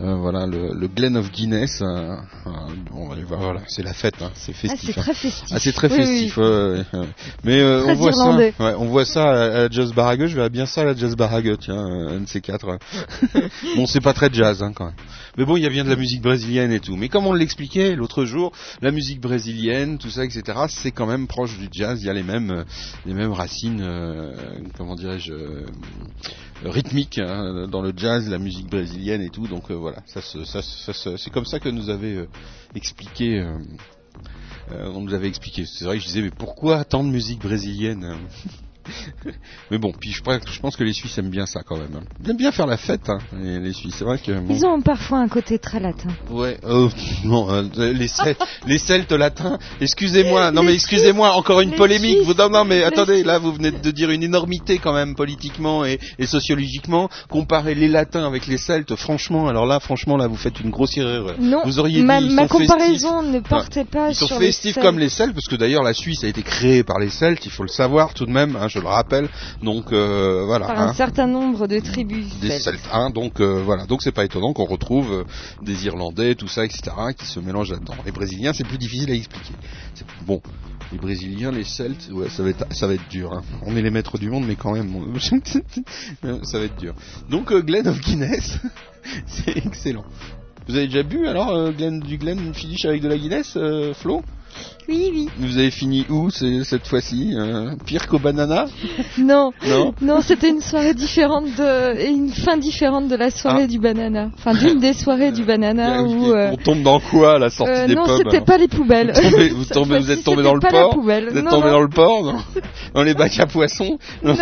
Euh, voilà, le, le Glen of Guinness. euh, euh, on va aller voir. Voilà, c'est la fête, hein, c'est Ah, festif. c'est hein. très festif. Ah, c'est très Oui, festif. oui. ouais, ouais, ouais. Mais euh, Très on voit irlandais. ça. Ouais, on voit ça à, à la Jazz Barague. Je bien ça à la Jazz Barague, tiens, euh, un de ces quatre. [laughs] bon, c'est pas très jazz hein, quand même. Mais bon, il y a bien de la musique brésilienne et tout. Mais comme on l'expliquait l'autre jour, la musique brésilienne, tout ça, etc., c'est quand même proche du jazz. Il y a les mêmes, euh, les mêmes racines, euh, comment dirais-je, euh, rythmiques hein, dans le jazz, la musique brésilienne et tout. Donc euh, voilà, ça, ça, ça c'est comme ça que nous avait euh, expliqué. euh, euh, on nous avait expliqué. C'est vrai que je disais, mais pourquoi tant de musique brésilienne hein? [laughs] Mais bon, puis je, je pense que les Suisses aiment bien ça quand même. hein. Ils aiment bien faire la fête, hein, les, les Suisses. C'est vrai que. bon. Ils ont parfois un côté très latin. Ouais, euh, [laughs] non, euh, les, Celtes, [laughs] les Celtes latins. Excusez-moi, non Les mais excusez-moi, encore une polémique. Vous, non, non, mais attendez, là vous venez de dire une énormité quand même politiquement et, et sociologiquement. Comparer les Latins avec les Celtes, franchement, alors là, franchement, là vous faites une grossière erreur. Non, vous auriez ma, dit ils ma sont festifs. comparaison ne portait pas Ils sont sur festifs les comme les Celtes, parce que d'ailleurs la Suisse a été créée par les Celtes, il faut le savoir tout de même, hein, je le rappelle. Donc euh, voilà. par hein un certain nombre de tribus. des celtes. Hein, donc euh, voilà, donc c'est pas étonnant qu'on retrouve euh, des Irlandais, tout ça, etc., qui se mélangent là-dedans. Les Brésiliens, c'est plus difficile à expliquer. C'est- Bon, les Brésiliens, les Celtes, ouais, ça va être, ça va être dur. hein. On est les maîtres du monde, mais quand même, on- [laughs] ça va être dur. Donc euh, Glen of Guinness, [laughs] c'est excellent. Vous avez déjà bu alors euh, Glen, du Glen Finish avec de la Guinness, euh, Flo? Oui, oui. Vous avez fini où cette fois-ci euh, Pire qu'au banana [laughs] Non, Non non, c'était une soirée différente de et une fin différente de la soirée Ah. du banana. Enfin, d'une des soirées du banana [laughs] où. euh, On tombe dans quoi à la sortie euh, des non, pubs c'était alors pas les poubelles. Vous, tombez- vous, [laughs] Cette tombez- vous fois-ci, êtes tombé c'était dans le port. Vous êtes Non, tombé non. dans le port dans, dans les bacs à poissons Non.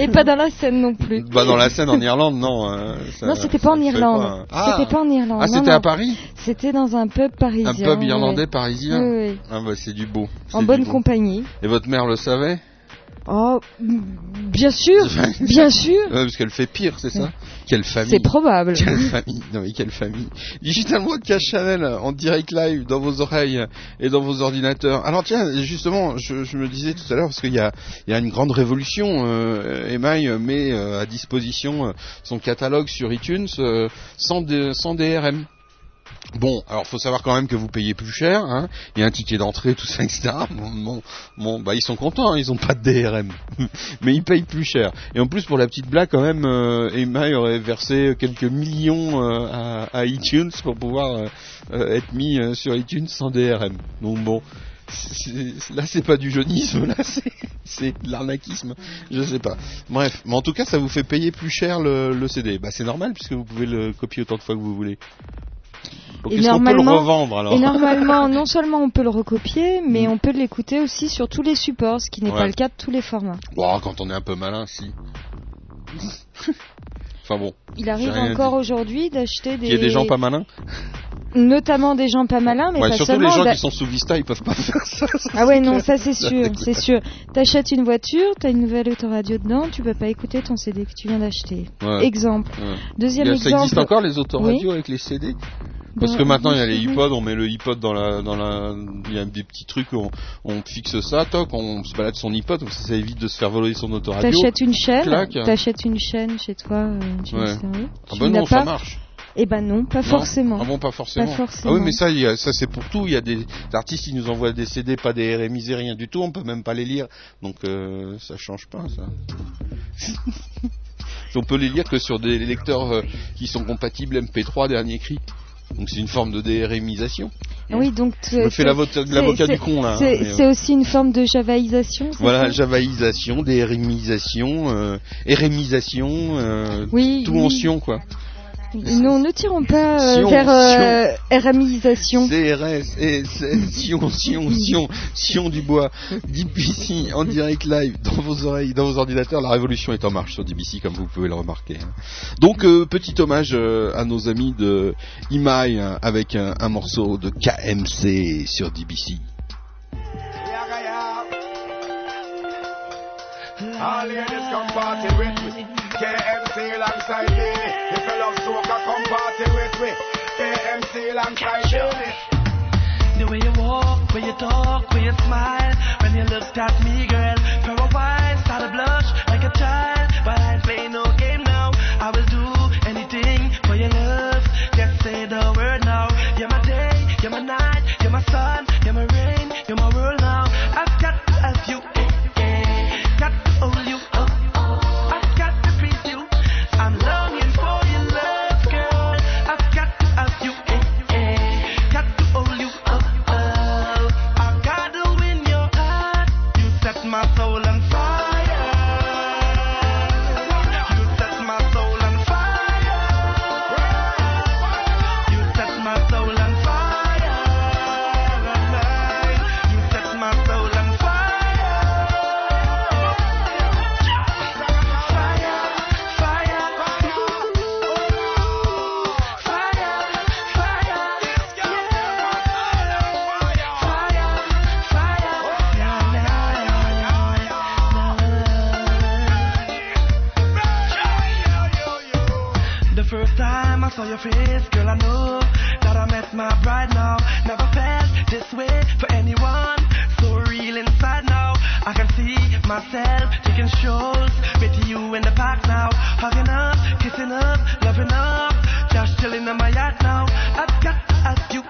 Et pas dans la Seine non plus. Bah dans la Seine en Irlande, non. euh, ça- non, c'était pas en Irlande. pas. Ah, C'était pas en Irlande. Ah, non, c'était non. à Paris C'était dans un pub parisien. Un pub irlandais oui. Parisien Oui, oui. Ah bah c'est du beau. En bonne beau. compagnie. Et votre mère le savait? Oh, bien sûr, [laughs] bien sûr. Ouais, Parce qu'elle fait pire, c'est ça? Quelle famille C'est probable. Quelle famille Non mais quelle famille Digital Broadcast Channel en direct live dans vos oreilles et dans vos ordinateurs. Alors tiens, justement, je, je me disais tout à l'heure parce qu'il y a, il y a une grande révolution. Euh, Email met euh, à disposition euh, son catalogue sur iTunes euh, sans DRM. Bon, alors faut savoir quand même que vous payez plus cher, hein. il y a un ticket d'entrée, tout ça, etc. Bon, bon, bon, bah ils sont contents, hein, ils ont pas de DRM, [laughs] mais ils payent plus cher. Et en plus pour la petite blague quand même, euh, Emma aurait versé quelques millions euh, à, à iTunes pour pouvoir euh, euh, être mis euh, sur iTunes sans DRM. Donc bon, là c'est pas du jeunisme, là [laughs] c'est c'est de l'arnaquisme, je sais pas. Bref, mais en tout cas ça vous fait payer plus cher le, le CD. Bah c'est normal puisque vous pouvez le copier autant de fois que vous voulez. Et peut le normalement- revendre alors Et normalement, [laughs] non seulement on peut le recopier, mais on peut l'écouter aussi sur tous les supports, ce qui n'est Ouais. pas le cas de tous les formats. Bon, quand on est un peu malin, si. [laughs] enfin bon. Il arrive encore aujourd'hui d'acheter des... Il y a des gens pas malins Notamment des gens pas malins, mais Ouais, pas surtout seulement. les gens d'a- qui sont sous Vista, ils peuvent pas faire ça. ça, Ah ouais, non, clair. ça c'est sûr, c'est sûr. T'achètes une voiture, t'as une nouvelle autoradio dedans, tu peux pas écouter ton CD que tu viens d'acheter. Ouais. Exemple. Ouais. Deuxième a- Ça exemple. existe encore les autoradios Oui. avec les CD Parce que maintenant il y a les iPods, on met le iPod dans la, dans la, il y a des petits trucs, on, on fixe ça, toc, on se balade son iPod, ça ça évite de se faire voler son autoradio. T'achètes une chaîne, t'achètes une chaîne chez toi, euh, Ouais. Ah bah non, ça marche. Eh ben non, pas Non forcément. Ah bon, pas forcément. Pas forcément. Ah oui, mais ça, y a- ça c'est pour tout. Il y a des, des artistes qui nous envoient des CD, pas des RMisés, rien du tout. On peut même pas les lire. Donc euh, ça change pas, ça. [laughs] on peut les lire que sur des lecteurs euh, qui sont compatibles MP3 dernier cri. Donc c'est une forme de DRMisation. Ah Oui, donc Je me fais l'avocat du con là. hein, C'est euh, c'est aussi une forme de javaïsation. Voilà, javaïsation, DRMisation, euh, RMisation, euh, Oui, tout oui. en sion quoi. Non, ne tirons pas euh, Sion, vers euh, RMisation. CRS et Sion, Sion, Sion, Sion du bois, DBC en direct live dans vos oreilles, dans vos ordinateurs. La révolution est en marche sur DBC comme vous pouvez le remarquer. hein. Donc euh, petit hommage euh, à nos amis de Imai hein, avec un, un morceau de KMC sur DBC. All ladies come party with me. KMC alongside me. Me. KMC alongside me. The way you walk, way you talk, way you smile When you looked at me, girl For a while, started blush like a child saw your face, girl, I know that I met my bride now. Never felt this way for anyone. So real inside now. I can see myself taking strolls with you in the park now. Hugging up, kissing up, loving up. Just chilling in my yacht now. I've got have you,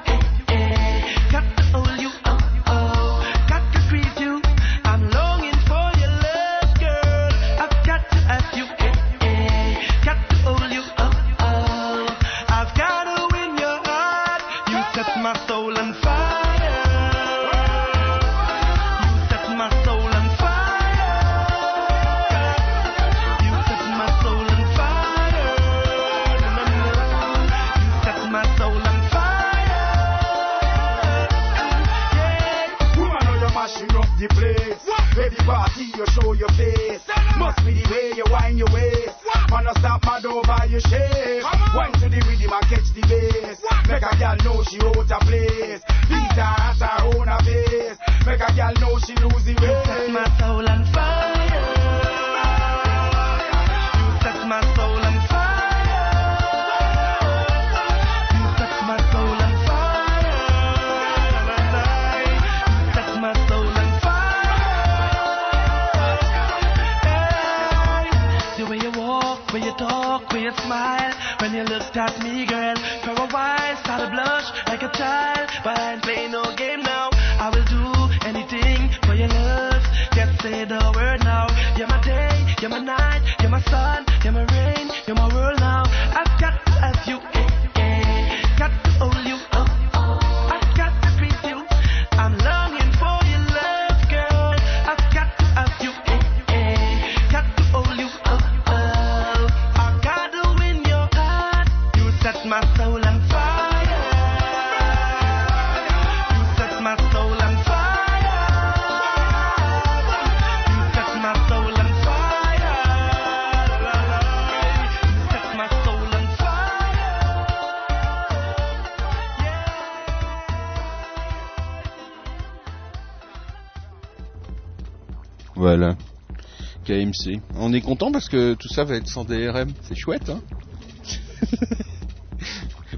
On est content parce que tout ça va être sans DRM. C'est chouette, hein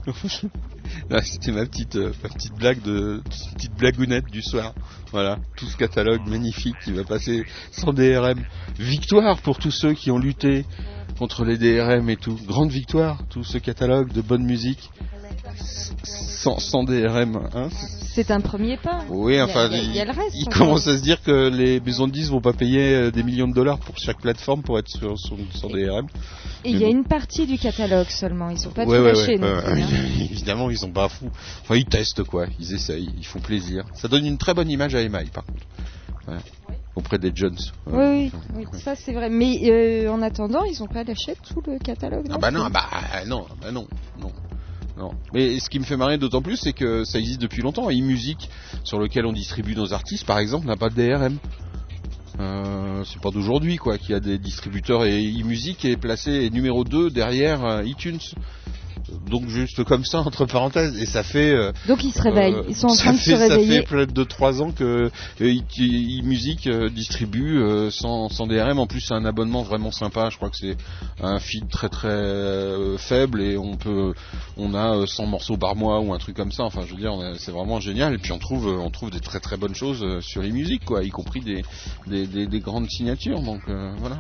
[laughs] C'était ma petite, euh, ma petite blague de, petite blagounette du soir. Voilà, tout ce catalogue magnifique qui va passer sans DRM. Victoire pour tous ceux qui ont lutté contre les DRM et tout. Grande victoire, tout ce catalogue de bonne musique sans, sans DRM. Hein C'est un premier pas. oui, enfin, il y a- il y a le reste. il commence à se dire que les maisons de disques vont pas payer euh, des millions de dollars pour chaque plateforme pour être sur, sur, sur DRM. Et il y a bon. une partie du catalogue seulement. Ils sont pas Ouais, tout ouais, lâchés. hein. [laughs] Évidemment, ils sont pas fous. Enfin, ils testent quoi, ils essayent, ils font plaisir. Ça donne une très bonne image à Email, par contre. Ouais. Auprès des Jones. Oui, oui, oui, ça c'est vrai. Mais euh, en attendant, ils ont pas lâché tout le catalogue. Ah bah non, bah non, bah non, non. Non. Mais ce qui me fait marrer d'autant plus, c'est que ça existe depuis longtemps. E-Music, sur lequel on distribue nos artistes, par exemple, n'a pas de DRM. Euh, c'est pas d'aujourd'hui quoi qu'il y a des distributeurs et e-music est placé numéro 2 derrière euh, iTunes donc juste comme ça entre parenthèses et ça fait euh, Donc ils se réveillent, ils sont en ça train de fait- se réveiller. ça fait plus de 3 ans que euh, e- euh, distribue euh, sans, sans DRM en plus c'est un abonnement vraiment sympa. Je crois que c'est un feed très très euh, faible et on peut on a euh, 100 morceaux par mois ou un truc comme ça. Enfin je veux dire c'est vraiment génial. Et puis on trouve euh, on trouve des très très bonnes choses euh, sur e-music quoi y compris des des, des, des grandes signatures. Donc euh, voilà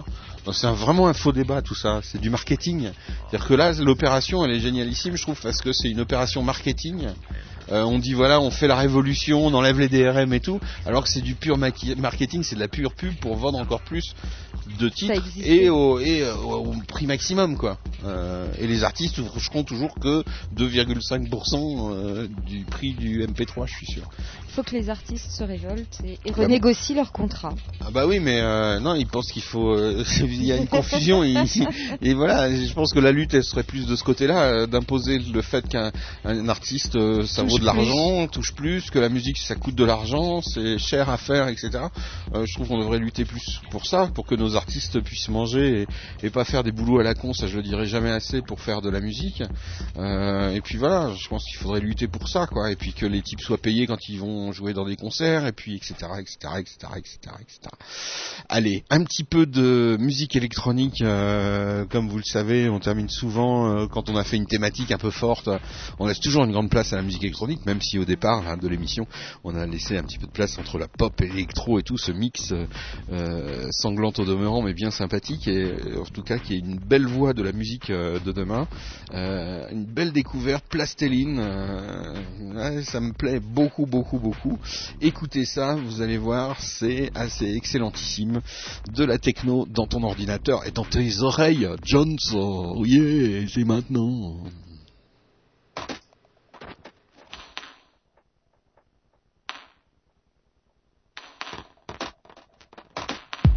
c'est vraiment un faux débat tout ça. C'est du marketing. C'est-à-dire que là l'opération elle est génialissime je trouve parce que c'est une opération marketing euh, on dit voilà, on fait la révolution, on enlève les DRM et tout, alors que c'est du pur marketing, c'est de la pure pub pour vendre encore plus de titres et au, et euh, au, au prix maximum quoi. Euh, et les artistes toucheront toujours que 2,5% euh, du prix du MP3, je suis sûr. Il faut que les artistes se révoltent et, et Bah, renégocient leur contrat. Ah bah oui, mais euh, non, ils pensent qu'il faut. [laughs] il y a une confusion. et, et [laughs] voilà, je pense que la lutte, elle serait plus de ce côté-là, d'imposer le fait qu'un un artiste, ça vaut de l'argent, touche plus, que la musique, ça coûte de l'argent, c'est cher à faire, etc. Euh, je trouve qu'on devrait lutter plus pour ça, pour que nos artistes puissent manger et, et pas faire des boulots à la con. Ça, je le dirai jamais assez pour faire de la musique. Euh, et puis voilà, je pense qu'il faudrait lutter pour ça, quoi. Et puis que les types soient payés quand ils vont jouer dans des concerts, et puis etc., etc., etc., etc., etc. Allez, un petit peu de musique électronique, euh, comme vous le savez, on termine souvent euh, quand on a fait une thématique un peu forte, on laisse toujours une grande place à la musique électronique, même si au départ de l'émission, on a laissé un petit peu de place entre la pop et l'électro et tout, ce mix euh, euh, sanglant au demeurant, mais bien sympathique, et euh, en tout cas qui est une belle voix de la musique de demain, une belle découverte, Plasteline, ça me plaît beaucoup, beaucoup, beaucoup. Écoutez ça, vous allez voir, c'est assez excellentissime. De la techno dans ton ordinateur et dans tes oreilles. Jones, oh yeah, c'est maintenant.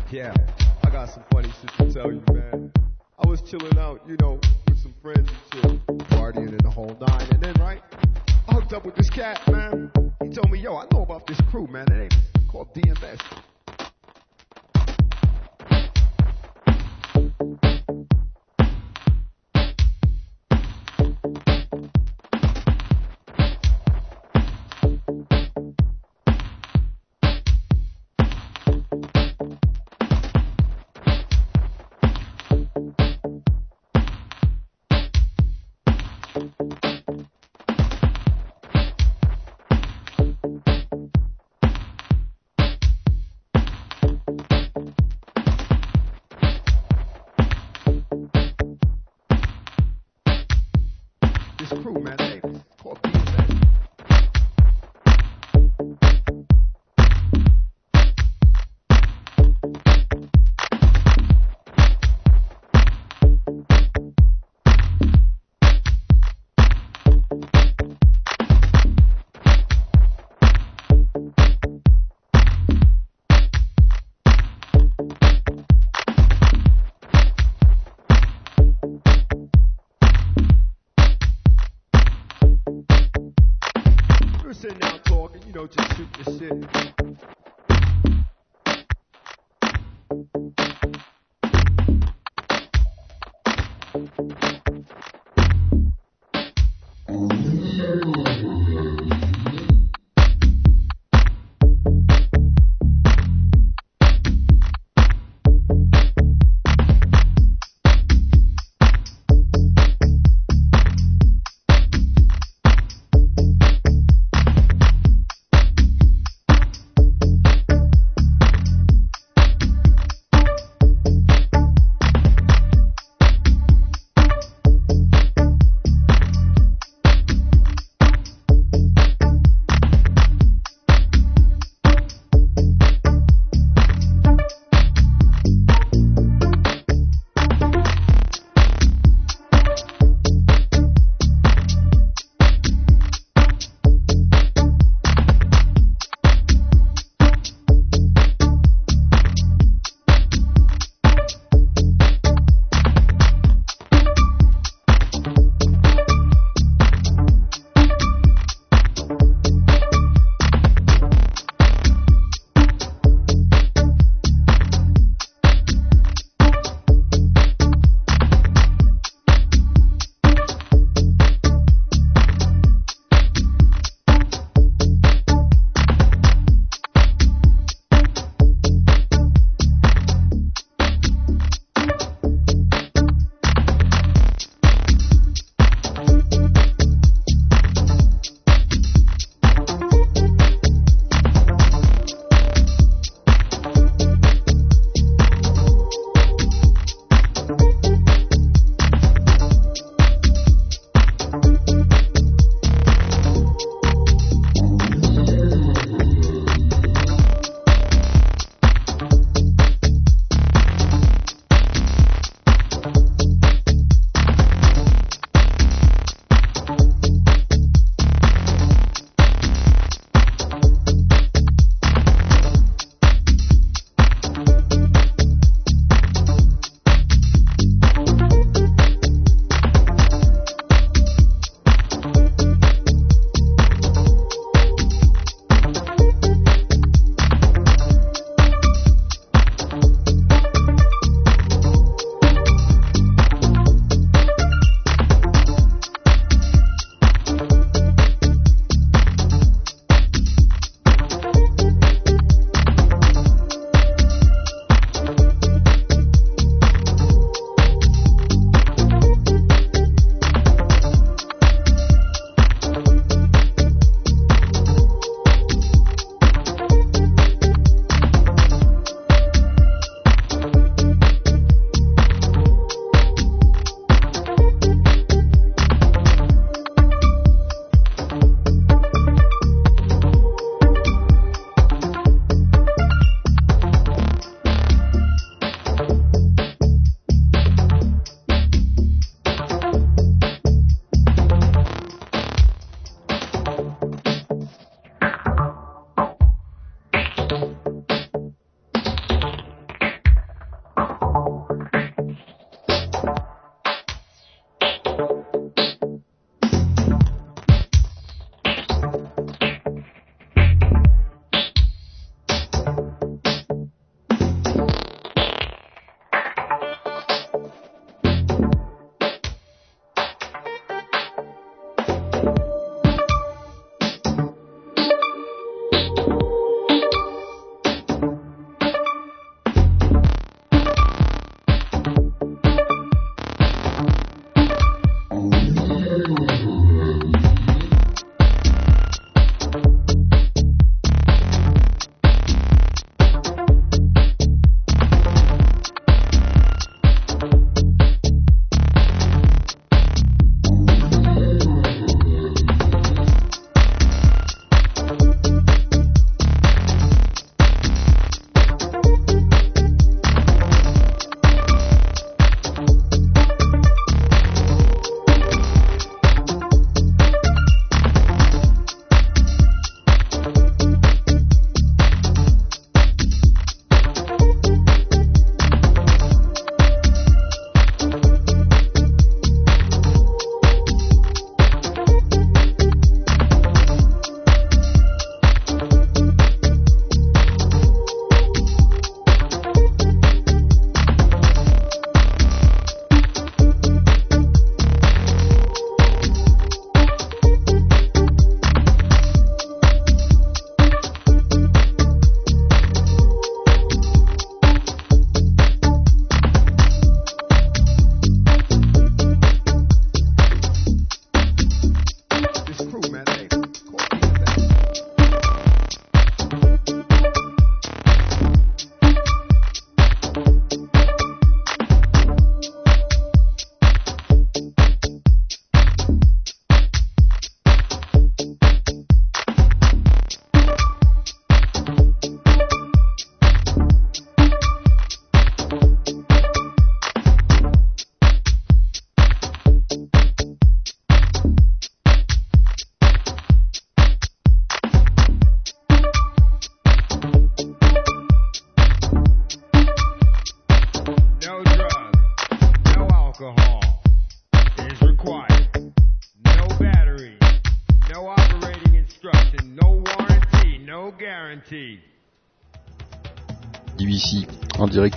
Yeah, I got some funny shit to tell you, man. I was chilling out, you know, with some friends and shit, partying in the whole nine, and then, right, I hooked up with this cat, man. He told me, yo, I know about this crew, man. It ain't called DMS.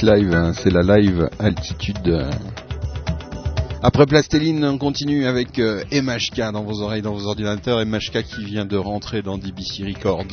Live, hein, c'est la live altitude. euh. Après Plasteline, on continue avec euh, MHK dans vos oreilles, dans vos ordinateurs. MHK qui vient de rentrer dans DBC Records.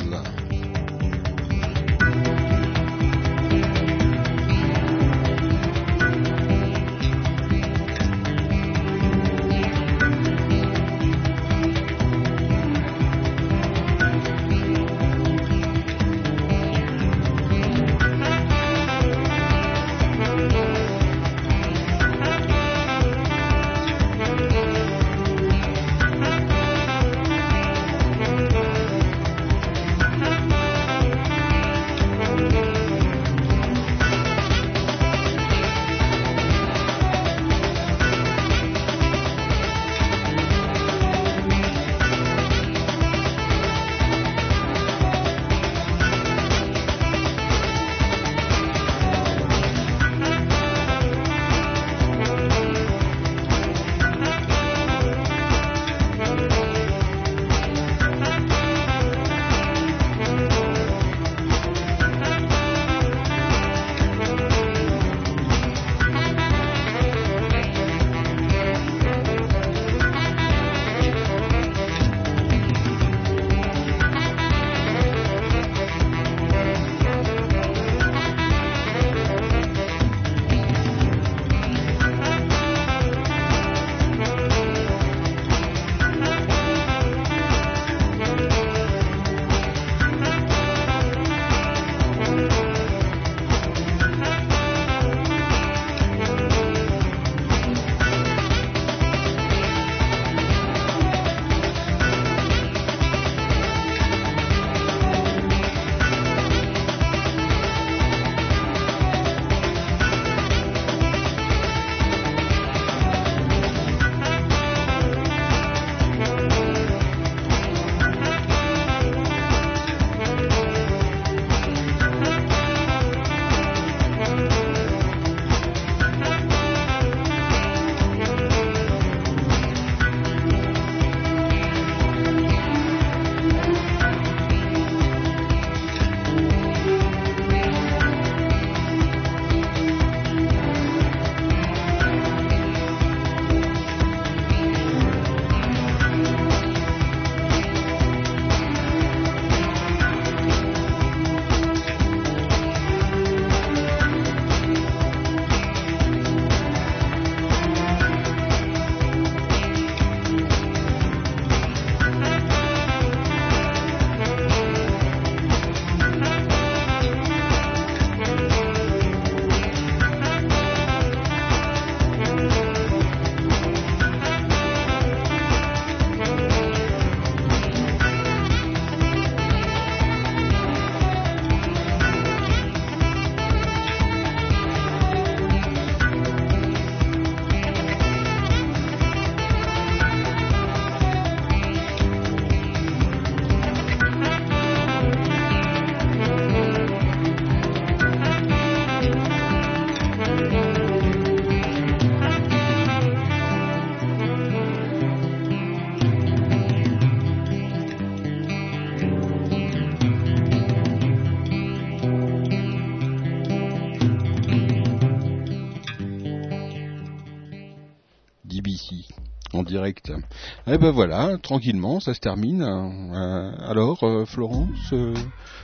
Et ben voilà, tranquillement, ça se termine. Euh, alors, euh, Florence, euh,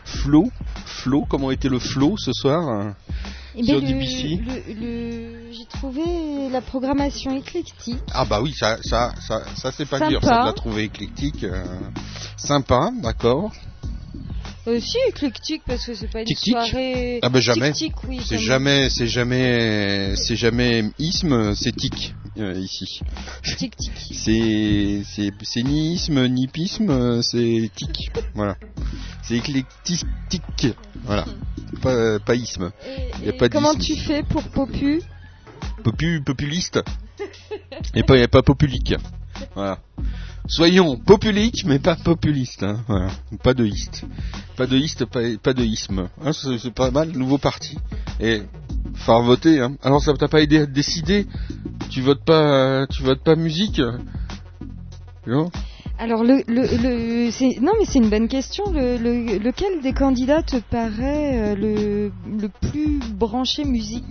Flo, Flo, comment était le flow ce soir Eh sur ben, le- DBC le- le- J'ai trouvé la programmation éclectique. Ah bah oui, ça, ça, ça, ça c'est pas dur, ça de la trouver éclectique. sympa, d'accord. Aussi éclectique parce que c'est pas une Tic-tic? soirée. Ah bah jamais. Oui, c'est jamais, c'est jamais, c'est jamais isme, c'est tic euh, ici. C'est, c'est, c'est ni isme ni pisme, euh, c'est tic. Voilà. C'est éclectique. Voilà. Pas, pas isme. Il y a Et pas comment tu fais pour Popu Popu, populiste. Et pas, et pas populique. Voilà. Soyons populiques, mais pas populistes. Hein. Voilà. Pas de iste. Pas de iste, pas, de isme. Hein, c'est, c'est pas mal, nouveau parti. Et faire voter. Hein. Alors ça t'a pas aidé à décider? Tu votes pas, tu votes pas musique? Non? Alors, le, le, le, c'est- non, mais c'est une bonne question. Le, le- lequel des candidats te paraît euh, le, le plus branché musique?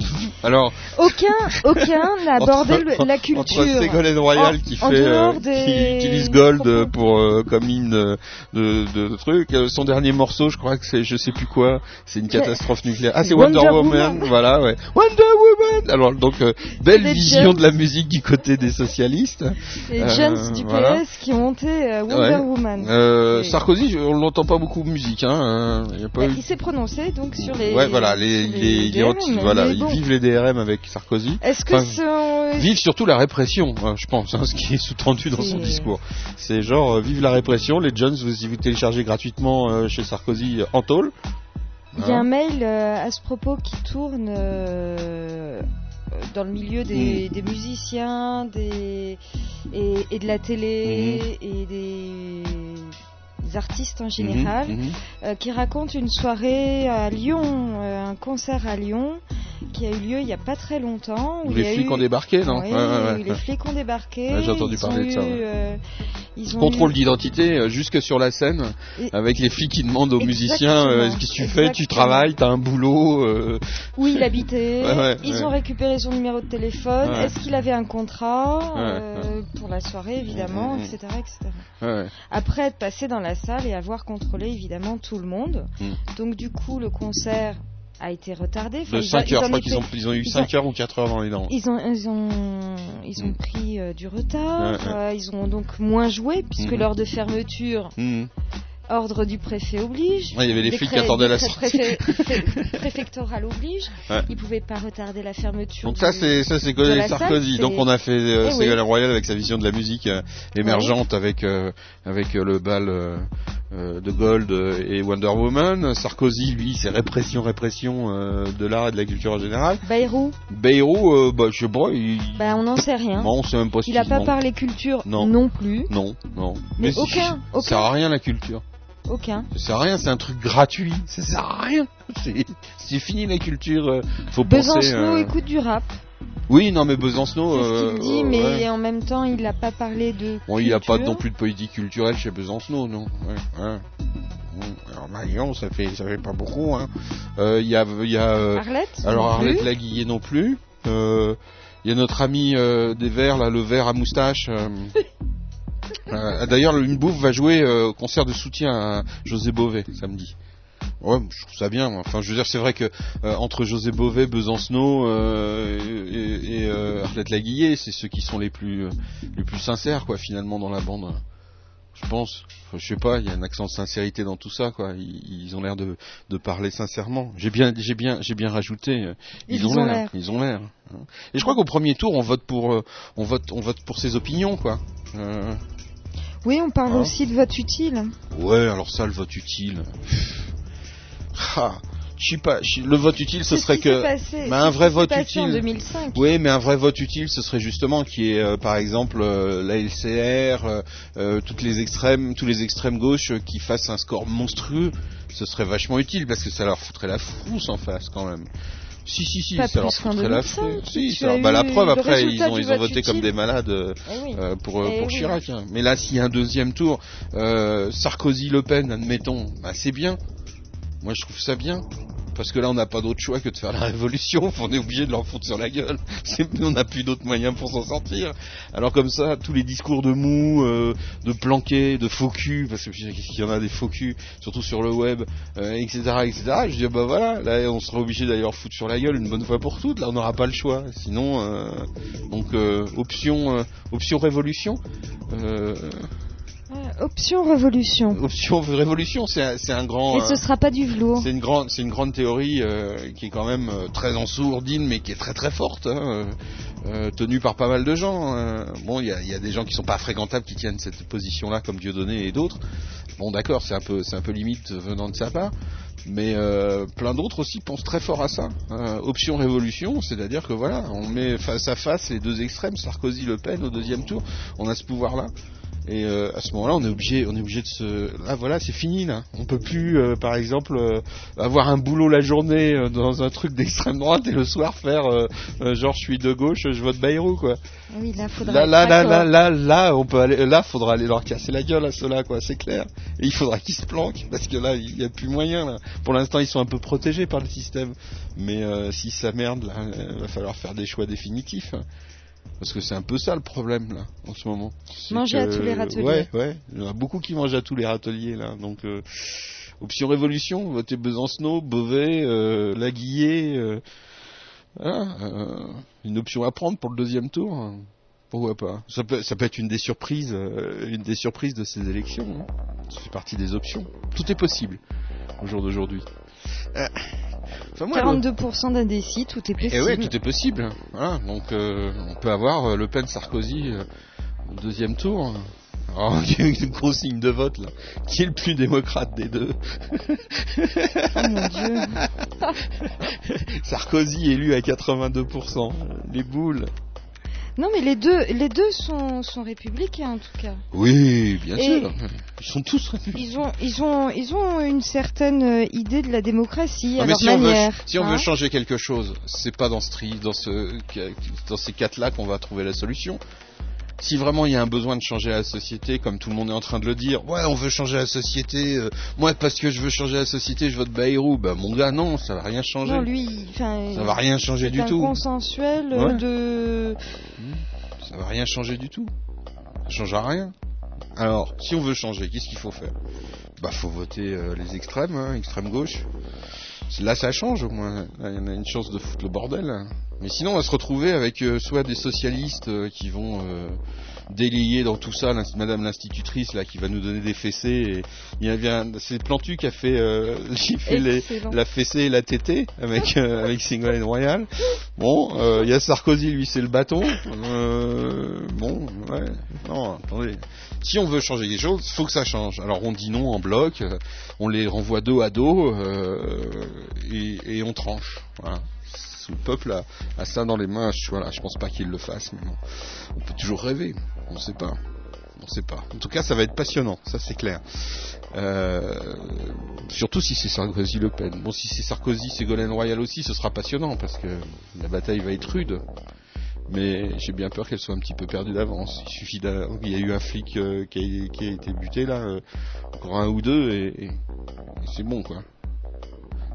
Alors, Aucun, aucun n'a [laughs] abordé entre, la culture. Entre Ségolène Royal En- qui fait, euh, des- qui utilise Gold euh, pour euh, comme hymne de, de, de trucs. Euh, Son dernier morceau, je crois que c'est, je sais plus quoi, c'est une catastrophe nucléaire. Ah, c'est Wonder, Wonder Woman, Woman. voilà, ouais. Wonder Woman. Alors donc euh, belle vision de la musique du côté des socialistes. Euh, Jones du PS voilà. qui ont monté euh, Wonder Ouais. Woman. Euh, Sarkozy, on l'entend pas beaucoup musique, hein. euh, y a pas Bah, eu- il s'est prononcé donc sur les. Ouais, voilà, les, les, il DRM, anti- voilà, mais ils bon. vivent les DRM avec Sarkozy. Est-ce que Enfin, ce- Vive surtout la répression, hein, je pense, hein, ce qui est sous-tendu dans son discours. C'est genre, euh, vive la répression, les Jones, vous, si vous téléchargez gratuitement euh, chez Sarkozy en tôle. Il y a un mail à ce propos qui tourne dans le milieu des, Mm. des musiciens des, et, et de la télé Mm-hmm. et des artistes en général, Mhm, mhm. euh, qui raconte une soirée à Lyon, euh, un concert à Lyon, qui a eu lieu il n'y a pas très longtemps. où les flics eu- ont débarqué, non Oui, Ouais, ouais, ouais, les flics ont débarqué. J'ai entendu parler de ça, euh, ils ont Contrôle eu- d'identité euh, jusque sur la scène, Et- avec les flics qui demandent aux musiciens Exactement, qu'est-ce que tu fais, tu travailles, t'as un boulot. où il habitait, [laughs] ils ont récupéré son numéro de téléphone, est-ce qu'il avait un contrat pour la soirée évidemment, Mhm, mhm. etc., etc. Après être passé dans la salle et avoir contrôlé évidemment tout le monde. Mm. Donc du coup le concert a été retardé. Enfin, De ils 5 ils heures, je crois qu'ils ont, ils ont eu ils 5 heures ou 4 heures dans les dents. Ils ont, ils ont, ils ont Mm. pris euh, du retard, Ouais, ouais. euh, ils ont donc moins joué puisque Mhm. l'heure de fermeture, Mhm. Ordre du préfet oblige. Ouais, il y avait les flics qui attendaient la sortie. [laughs] préfectoral oblige. Ouais. Ils pouvaient pas retarder la fermeture. Donc ça c'est ça salle, Sarkozy. Donc on a fait euh, Eh oui. Ségolène Royal avec sa vision de la musique euh, émergente avec euh, avec euh, le bal de Gold euh, et Wonder Woman. Sarkozy lui c'est répression répression euh, de l'art et de la culture en général. Bayrou, Bayrou euh, bah je sais pas il bah on n'en sait rien. non on sait même pas Il a qu'il- pas parlé culture Non. non, plus. Non non. Mais si, aucun, Ça aucun. sert à rien la culture. Aucun. Ça sert à rien, c'est un truc gratuit. Ça sert à rien. [laughs] C'est c'est fini la culture. euh, Faut Besançon penser. euh, écoute du rap. Oui, non mais Besancenot. C'est ce euh, qu'il dit, mais ouais. en même temps, il n'a pas parlé de. Bon, il n'y a pas culture. non plus de politique culturelle chez Besancenot, non. Ouais, ouais. Bon, Alors Marion, ça fait, ça fait pas beaucoup. Hein. Euh, Il y a, il y a. euh, Arlette alors Arlette. Laguillet non plus. Euh, Il y a notre ami des Verts, là, le vert à moustache. [laughs] D'ailleurs, une bouffe va jouer au concert de soutien à José Bové samedi. Ouais, je trouve ça bien. Enfin, je veux dire, c'est vrai que euh, entre José Bové, Besancenot euh, et, et, euh, Arlette Laguillet, c'est ceux qui sont les plus euh, les plus sincères, quoi, finalement, dans la bande. Je pense. Enfin, je sais pas, il y a un accent de sincérité dans tout ça, quoi. Ils, ils ont l'air de, de parler sincèrement. J'ai bien, j'ai bien, j'ai bien rajouté. Ils, ont l'air. Ils ont l'air. hein. Et je crois qu'au premier tour, on vote pour, on vote, on vote pour ses opinions, quoi. Oui, on parle Hein aussi de vote utile. Ouais, alors ça, le vote utile. Ah, je sais pas. Le vote utile, ce serait que. passé- Mais un vrai vote en utile. 2005. Oui, mais un vrai vote utile, ce serait justement qui est, euh, par exemple, euh, la LCR, euh, euh, toutes les extrêmes, tous les extrêmes gauches euh, qui fassent un score monstrueux. Ce serait vachement utile parce que ça leur foutrait la frousse en face, quand même. Si, si, si, Pas ça leur foutrait la 2005, frousse. Si, ça leur- bah, la eu preuve, après, ils ont, ils ont voté comme des malades euh, Eh oui. euh, pour, Eh pour oui. Chirac. hein. Mais là, s'il y a un deuxième tour, euh, Sarkozy-Le Pen, admettons, bah, c'est bien. Moi, je trouve ça bien. Parce que là, on n'a pas d'autre choix que de faire la révolution. [laughs] On est obligé de leur foutre sur la gueule. [laughs] On n'a plus d'autres moyens pour s'en sortir. Alors comme ça, tous les discours de mou, euh, de planqué, de faux cul, parce qu'il y en a des faux culs, surtout sur le web, euh, etc., etc. Je dis bah voilà, là, on sera obligé d'aller leur foutre sur la gueule une bonne fois pour toutes. Là, on n'aura pas le choix. Sinon, euh, donc euh, option, euh, option révolution. Euh, option révolution. option révolution, c'est un, grand. Et euh, ce sera pas du velours. c'est une grande, c'est une grande théorie euh, qui est quand même euh, très en sourdine, mais qui est très très forte, hein, euh, euh, tenue par pas mal de gens. hein. Bon, il y a, y a des gens qui sont pas fréquentables qui tiennent cette position-là, comme Dieudonné et d'autres. Bon, d'accord, c'est un peu, c'est un peu limite venant de sa part, mais euh, plein d'autres aussi pensent très fort à ça. hein. option révolution, c'est-à-dire que voilà, on met face à face les deux extrêmes, Sarkozy, Le Pen au deuxième tour, on a ce pouvoir-là. Et euh, à ce moment-là, on est obligé, on est obligé de se. Là, voilà, c'est fini là. On peut plus, euh, par exemple, euh, avoir un boulot la journée euh, dans un truc d'extrême droite et le soir faire euh, euh, genre je suis de gauche, je vote Bayrou quoi. Oui, là, faudra. Là, là, là, là, là, là, on peut aller. Là, faudra aller leur casser la gueule à ceux-là quoi, c'est clair. Et il faudra qu'ils se planquent parce que là, il y a plus moyen là. Pour l'instant, ils sont un peu protégés par le système, mais euh, si ça merde là, il va falloir faire des choix définitifs. Parce que c'est un peu ça le problème là, en ce moment. Manger à tous les râteliers. Ouais, ouais. Il y en a beaucoup qui mangent à tous les râteliers là. Donc, euh, option révolution, votez Besancenot, Beauvais, euh, Laguillet. euh, voilà, euh, une option à prendre pour le deuxième tour. hein. Pourquoi pas? Ça peut, ça peut être une des surprises, une des surprises de ces élections. hein. Ça fait partie des options. Tout est possible au jour d'aujourd'hui. Euh, enfin, moi, le- 42% d'indécis, tout est possible. eh ouais, tout est possible. Voilà, donc euh, on peut avoir euh, Le Pen Sarkozy euh, au deuxième tour. Alors, [laughs] il y a une consigne de vote là. Qui est le plus démocrate des deux Oh mon dieu. [laughs] Sarkozy élu à 82%. Les boules. Non, mais les deux, les deux sont, sont républicains en tout cas. Oui, bien Et- sûr. Ils sont tous républicains. Ils ont, ils ont, ils ont une certaine euh, idée de la démocratie Non, à mais leur si on, veut, manière. si on hein. veut changer quelque chose, c'est pas dans ce tri, dans ce, dans ces quatre-là qu'on va trouver la solution. Si vraiment il y a un besoin de changer la société, comme tout le monde est en train de le dire, ouais, on veut changer la société, euh, moi parce que je veux changer la société, je vote Bayrou, bah mon gars, non, ça va rien changer. Non, lui, Ça va rien changer du un tout. consensuel euh, Ouais. de. Ça va rien changer du tout. Ça change à rien. Alors, si on veut changer, qu'est-ce qu'il faut faire? Bah, faut voter euh, les extrêmes, hein, extrême gauche. Là, ça change au moins. Là, il y a une chance de foutre le bordel. Mais sinon, on va se retrouver avec euh, soit des socialistes euh, qui vont euh, délayer dans tout ça, Madame l'institutrice là, qui va nous donner des fessées. Et il y a bien, c'est Plantu qui a fait, euh, [laughs] qui fait les- Excellent. la fessée et la tétée avec euh, [laughs] avec Ségolène Royal. Bon, euh, il y a Sarkozy, lui, c'est le bâton. Euh, bon, ouais. Non, attendez. Si on veut changer les choses, faut que ça change. Alors on dit non en bloc, euh, on les renvoie dos à dos euh, et, et on tranche. Voilà. Le peuple a, a ça dans les mains. Je, voilà, je pense pas qu'il le fasse, mais bon. On peut toujours rêver. On sait pas. On sait pas. En tout cas, ça va être passionnant, ça c'est clair. Euh, surtout si c'est Sarkozy Le Pen. Bon, si c'est Sarkozy, Ségolène Royal aussi, ce sera passionnant parce que la bataille va être rude. Mais j'ai bien peur qu'elle soit un petit peu perdue d'avance. Il suffit d'un, il y a eu un flic euh, qui, a, été buté là, euh, encore un ou deux et c'est bon quoi.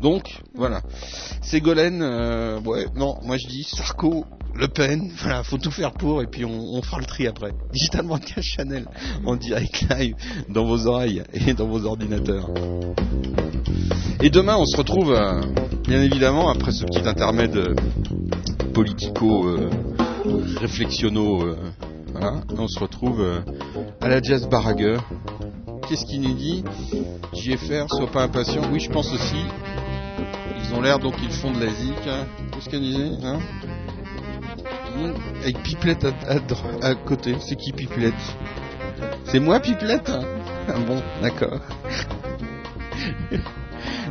Donc voilà, Ségolène, euh, ouais, non, moi je dis Sarko, Le Pen, [laughs] voilà, faut tout faire pour et puis on, fera le tri après. Digital Broadcast Channel en direct live dans vos oreilles et dans vos ordinateurs. Et demain on se retrouve, euh, bien évidemment, après ce petit intermède euh, politico euh, voilà, on se retrouve à la Jazz Baragueur. Qu'est-ce qu'il nous dit JFR, sois pas impatient. Oui, je pense aussi. Ils ont l'air donc ils font de la zik. Hein. Qu'est-ce qu'elle disait hein Avec Pipelette à côté. C'est qui Pipelette? C'est moi Pipelette? Ah bon, d'accord. [laughs]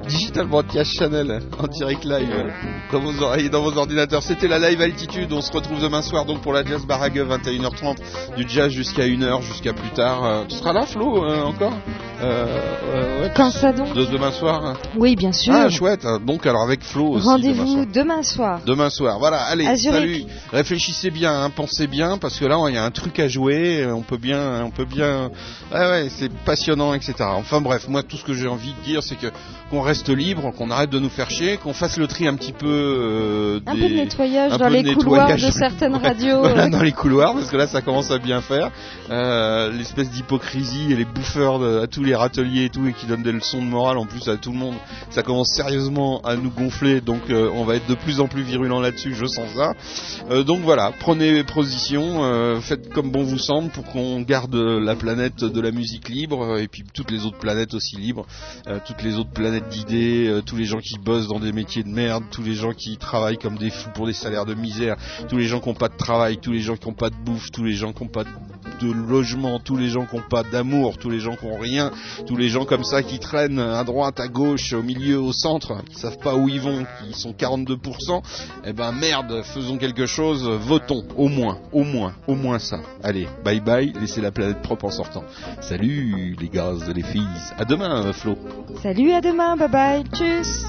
Digital Broadcast Channel en direct live euh, dans vos oreilles et dans vos ordinateurs. C'était la live altitude. On se retrouve demain soir donc pour la Jazz Barague 21h30 du jazz jusqu'à 1h jusqu'à plus tard. Euh, tu seras là Flo euh, encore? Euh, euh, ouais, Quand ça donc? De demain soir Oui, bien sûr. Ah chouette. Donc alors avec Flo aussi demain. Rendez-vous demain soir. Demain soir, voilà, allez, salut. Réfléchissez bien, hein, pensez bien, parce que là, il y a un truc à jouer, on peut bien, on peut bien, ouais, ouais, c'est passionnant, etc. Enfin bref, moi, tout ce que j'ai envie de dire, c'est que qu'on reste libre, qu'on arrête de nous faire chier, qu'on fasse le tri un petit peu, euh, Un peu de nettoyage un dans les couloirs de [laughs] certaines radios. voilà, euh. dans les couloirs, parce que là, ça commence à bien faire. Euh, L'espèce d'hypocrisie et les bouffeurs de- à tous les râteliers et tout, et qui donnent des leçons de morale en plus à tout le monde, ça commence sérieusement à nous gonfler, donc euh, on va être de plus en plus virulent là-dessus, je sens ça. Donc voilà, prenez position, faites comme bon vous semble pour qu'on garde la planète de la musique libre, et puis toutes les autres planètes aussi libres, toutes les autres planètes euh, tous les gens qui bossent dans des métiers de merde, tous les gens qui travaillent comme des fous pour des salaires de misère, tous les gens qui n'ont pas de travail, tous les gens qui n'ont pas de bouffe, tous les gens qui n'ont pas de logement, tous les gens qui n'ont pas d'amour, tous les gens qui n'ont rien, tous les gens comme ça qui traînent à droite, à gauche, au milieu, au centre, qui savent pas où ils vont, qui sont 42%, eh ben merde, faisons quelque chose, votons, au moins, au moins, au moins ça. Allez, bye bye, laissez la planète propre en sortant. Salut les gars les filles, à demain Flo. Salut, à demain, bye bye, Bye. Tschüss.